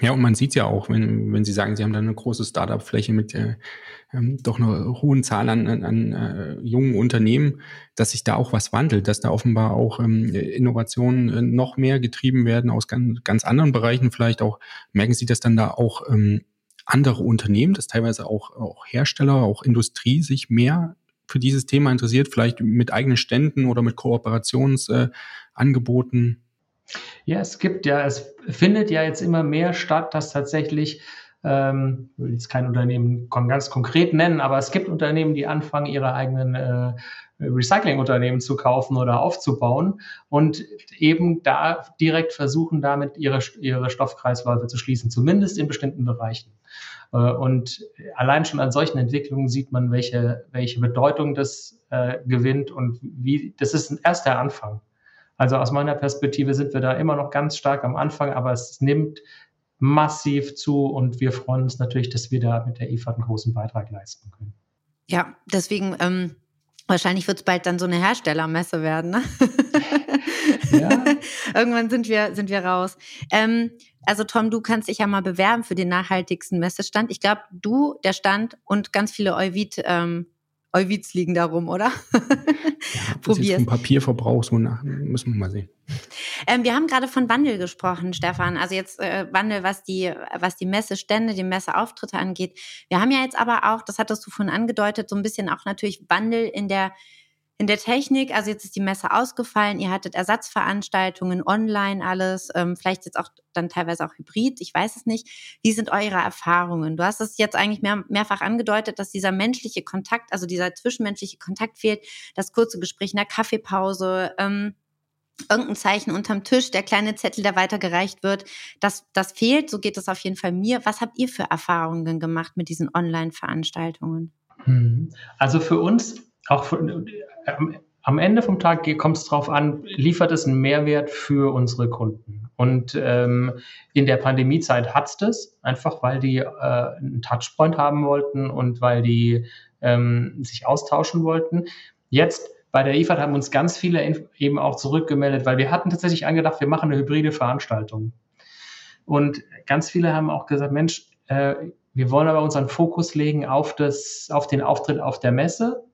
Ja, und man sieht ja auch, wenn, wenn Sie sagen, Sie haben da eine große Startup-Fläche mit äh, ähm, doch einer hohen Zahl an, an, an äh, jungen Unternehmen, dass sich da auch was wandelt, dass da offenbar auch ähm, Innovationen äh, noch mehr getrieben werden aus ganz, ganz anderen Bereichen. Vielleicht auch, merken Sie, dass dann da auch ähm, andere Unternehmen, dass teilweise auch, auch Hersteller, auch Industrie sich mehr für dieses Thema interessiert, vielleicht mit eigenen Ständen oder mit Kooperationsangeboten? Ja, es gibt ja, es findet ja jetzt immer mehr statt, dass tatsächlich, ähm, ich will jetzt kein Unternehmen ganz konkret nennen, aber es gibt Unternehmen, die anfangen, ihre eigenen äh, Recyclingunternehmen zu kaufen oder aufzubauen und eben da direkt versuchen, damit ihre, ihre Stoffkreisläufe zu schließen, zumindest in bestimmten Bereichen. Äh, und allein schon an solchen Entwicklungen sieht man, welche, welche Bedeutung das äh, gewinnt und wie, das ist erst der Anfang. Also aus meiner Perspektive sind wir da immer noch ganz stark am Anfang, aber es nimmt massiv zu und wir freuen uns natürlich, dass wir da mit der IFAD einen großen Beitrag leisten können. Ja, deswegen ähm, wahrscheinlich wird es bald dann so eine Herstellermesse werden. Ne? Ja. Irgendwann sind wir, sind wir raus. Ähm, also Tom, du kannst dich ja mal bewerben für den nachhaltigsten Messestand. Ich glaube, du, der Stand und ganz viele Euvid ähm, Euwids liegen da rum, oder? Ja, Probier vom Papierverbrauch so nach, müssen wir mal sehen. Ähm, wir haben gerade von Wandel gesprochen, Stefan. Also jetzt äh, Wandel, was die, was die Messestände, die Messeauftritte angeht. Wir haben ja jetzt aber auch, das hattest du vorhin angedeutet, so ein bisschen auch natürlich Wandel in der in der Technik, also jetzt ist die Messe ausgefallen, ihr hattet Ersatzveranstaltungen online, alles, ähm, vielleicht jetzt auch dann teilweise auch hybrid, ich weiß es nicht. Wie sind eure Erfahrungen? Du hast es jetzt eigentlich mehr, mehrfach angedeutet, dass dieser menschliche Kontakt, also dieser zwischenmenschliche Kontakt fehlt, das kurze Gespräch in der Kaffeepause, ähm, irgendein Zeichen unterm Tisch, der kleine Zettel, der weitergereicht wird, das, das fehlt. So geht es auf jeden Fall mir. Was habt ihr für Erfahrungen gemacht mit diesen Online-Veranstaltungen? Hm. Also für uns, auch für, am Ende vom Tag kommt es darauf an, liefert es einen Mehrwert für unsere Kunden. Und ähm, in der Pandemiezeit hat es das, einfach weil die äh, einen Touchpoint haben wollten und weil die ähm, sich austauschen wollten. Jetzt bei der IFAD haben uns ganz viele eben auch zurückgemeldet, weil wir hatten tatsächlich angedacht, wir machen eine hybride Veranstaltung. Und ganz viele haben auch gesagt, Mensch, äh, wir wollen aber unseren Fokus legen auf, das, auf den Auftritt auf der Messe.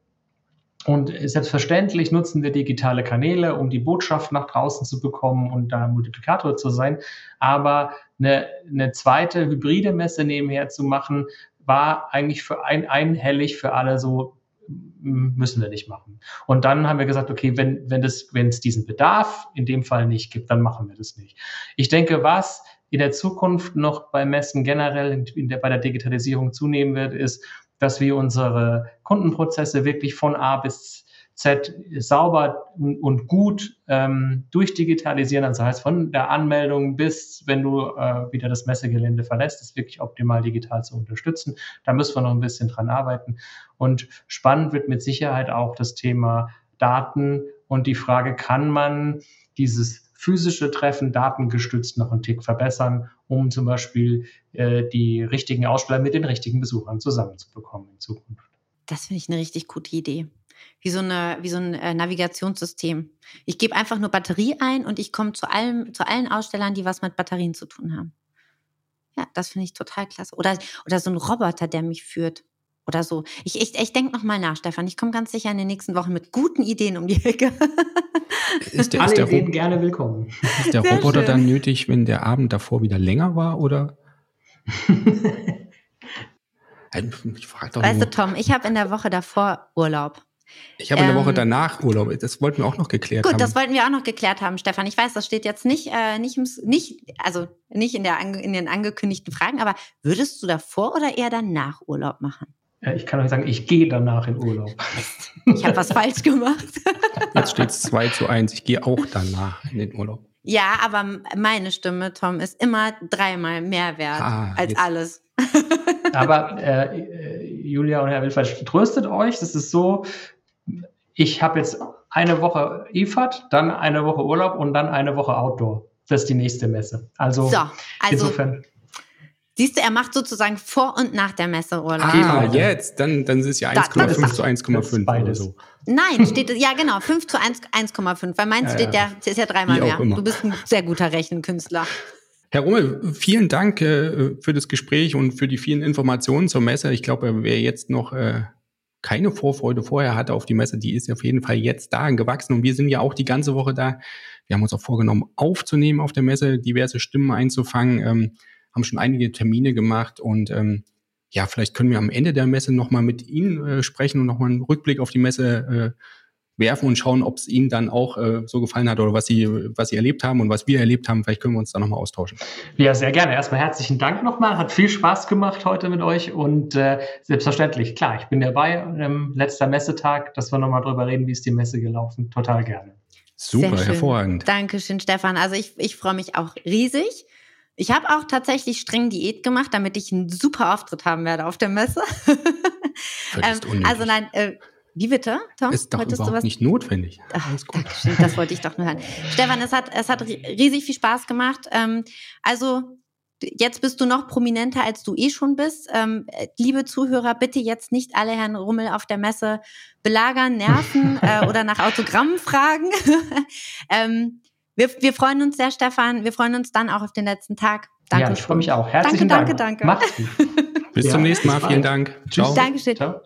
Und selbstverständlich nutzen wir digitale Kanäle, um die Botschaft nach draußen zu bekommen und da Multiplikator zu sein. Aber eine, eine zweite hybride Messe nebenher zu machen, war eigentlich für ein, einhellig für alle so, müssen wir nicht machen. Und dann haben wir gesagt, okay, wenn, wenn das, wenn es diesen Bedarf in dem Fall nicht gibt, dann machen wir das nicht. Ich denke, was in der Zukunft noch bei Messen generell in, der, bei der Digitalisierung zunehmen wird, ist, dass wir unsere Kundenprozesse wirklich von A bis Z sauber und gut ähm, durchdigitalisieren. Also heißt von der Anmeldung bis, wenn du äh, wieder das Messegelände verlässt, ist wirklich optimal digital zu unterstützen. Da müssen wir noch ein bisschen dran arbeiten. Und spannend wird mit Sicherheit auch das Thema Daten und die Frage, kann man dieses physische Treffen datengestützt noch einen Tick verbessern, um zum Beispiel äh, die richtigen Aussteller mit den richtigen Besuchern zusammenzubekommen in Zukunft. Das finde ich eine richtig gute Idee wie so, eine, wie so ein äh, Navigationssystem. Ich gebe einfach nur Batterie ein und ich komme zu, zu allen Ausstellern, die was mit Batterien zu tun haben. Ja, das finde ich total klasse. Oder, oder so ein Roboter, der mich führt. Oder so. Ich, ich, ich denke nochmal nach, Stefan. Ich komme ganz sicher in den nächsten Wochen mit guten Ideen um die Ecke. Ist der, Alle ist der Ideen gerne willkommen. Ist der Sehr Roboter schön. dann nötig, wenn der Abend davor wieder länger war, oder? ich frage doch weißt nur. du, Tom, ich habe in der Woche davor Urlaub. Ich habe ähm, eine Woche danach Urlaub. Das wollten wir auch noch geklärt gut, haben. Gut, das wollten wir auch noch geklärt haben, Stefan. Ich weiß, das steht jetzt nicht, äh, nicht, nicht, also nicht in, der, in den angekündigten Fragen, aber würdest du davor oder eher danach Urlaub machen? Ich kann euch sagen, ich gehe danach in Urlaub. Ich habe was falsch gemacht. Jetzt steht es 2 zu 1. Ich gehe auch danach in den Urlaub. Ja, aber meine Stimme, Tom, ist immer dreimal mehr wert ah, als jetzt. alles. Aber äh, Julia und Herr Wilfert, tröstet euch. Das ist so, ich habe jetzt eine Woche IFAD, dann eine Woche Urlaub und dann eine Woche Outdoor. Das ist die nächste Messe. Also, so, also insofern. Siehst du, er macht sozusagen vor und nach der Messe Urlaub. Ah, jetzt, dann, dann ist es ja 1,5 zu 1,5 oder so. Nein, steht ja genau, 5 zu 1,5, weil meins ja, steht ja, ist ja dreimal mehr. Immer. Du bist ein sehr guter Rechenkünstler. Herr Rummel, vielen Dank äh, für das Gespräch und für die vielen Informationen zur Messe. Ich glaube, wer jetzt noch äh, keine Vorfreude vorher hatte auf die Messe, die ist auf jeden Fall jetzt da gewachsen und wir sind ja auch die ganze Woche da. Wir haben uns auch vorgenommen, aufzunehmen auf der Messe, diverse Stimmen einzufangen, ähm, haben schon einige Termine gemacht und ähm, ja, vielleicht können wir am Ende der Messe nochmal mit Ihnen äh, sprechen und nochmal einen Rückblick auf die Messe äh, werfen und schauen, ob es Ihnen dann auch äh, so gefallen hat oder was Sie, was Sie erlebt haben und was wir erlebt haben. Vielleicht können wir uns da nochmal austauschen. Ja, sehr gerne. Erstmal herzlichen Dank nochmal. Hat viel Spaß gemacht heute mit euch und äh, selbstverständlich, klar, ich bin dabei. Ähm, letzter Messetag, dass wir nochmal drüber reden, wie ist die Messe gelaufen. Total gerne. Super, hervorragend. Dankeschön, Stefan. Also ich, ich freue mich auch riesig. Ich habe auch tatsächlich streng Diät gemacht, damit ich einen super Auftritt haben werde auf der Messe. ähm, also nein, äh, wie bitte, Tom? Ist doch Wolltest überhaupt nicht notwendig. Ach, Alles gut. Dankeschön, das wollte ich doch nur hören. Stefan, es hat, es hat riesig viel Spaß gemacht. Ähm, also jetzt bist du noch prominenter, als du eh schon bist. Ähm, liebe Zuhörer, bitte jetzt nicht alle Herrn Rummel auf der Messe belagern, nerven äh, oder nach Autogrammen fragen. ähm, wir, wir freuen uns sehr, Stefan. Wir freuen uns dann auch auf den letzten Tag. Danke. Ja, ich freue mich auch. Herzlichen danke, Dank. Danke, danke, danke. Bis ja, zum nächsten Mal. Vielen Dank. Ciao. Dankeschön. Ciao.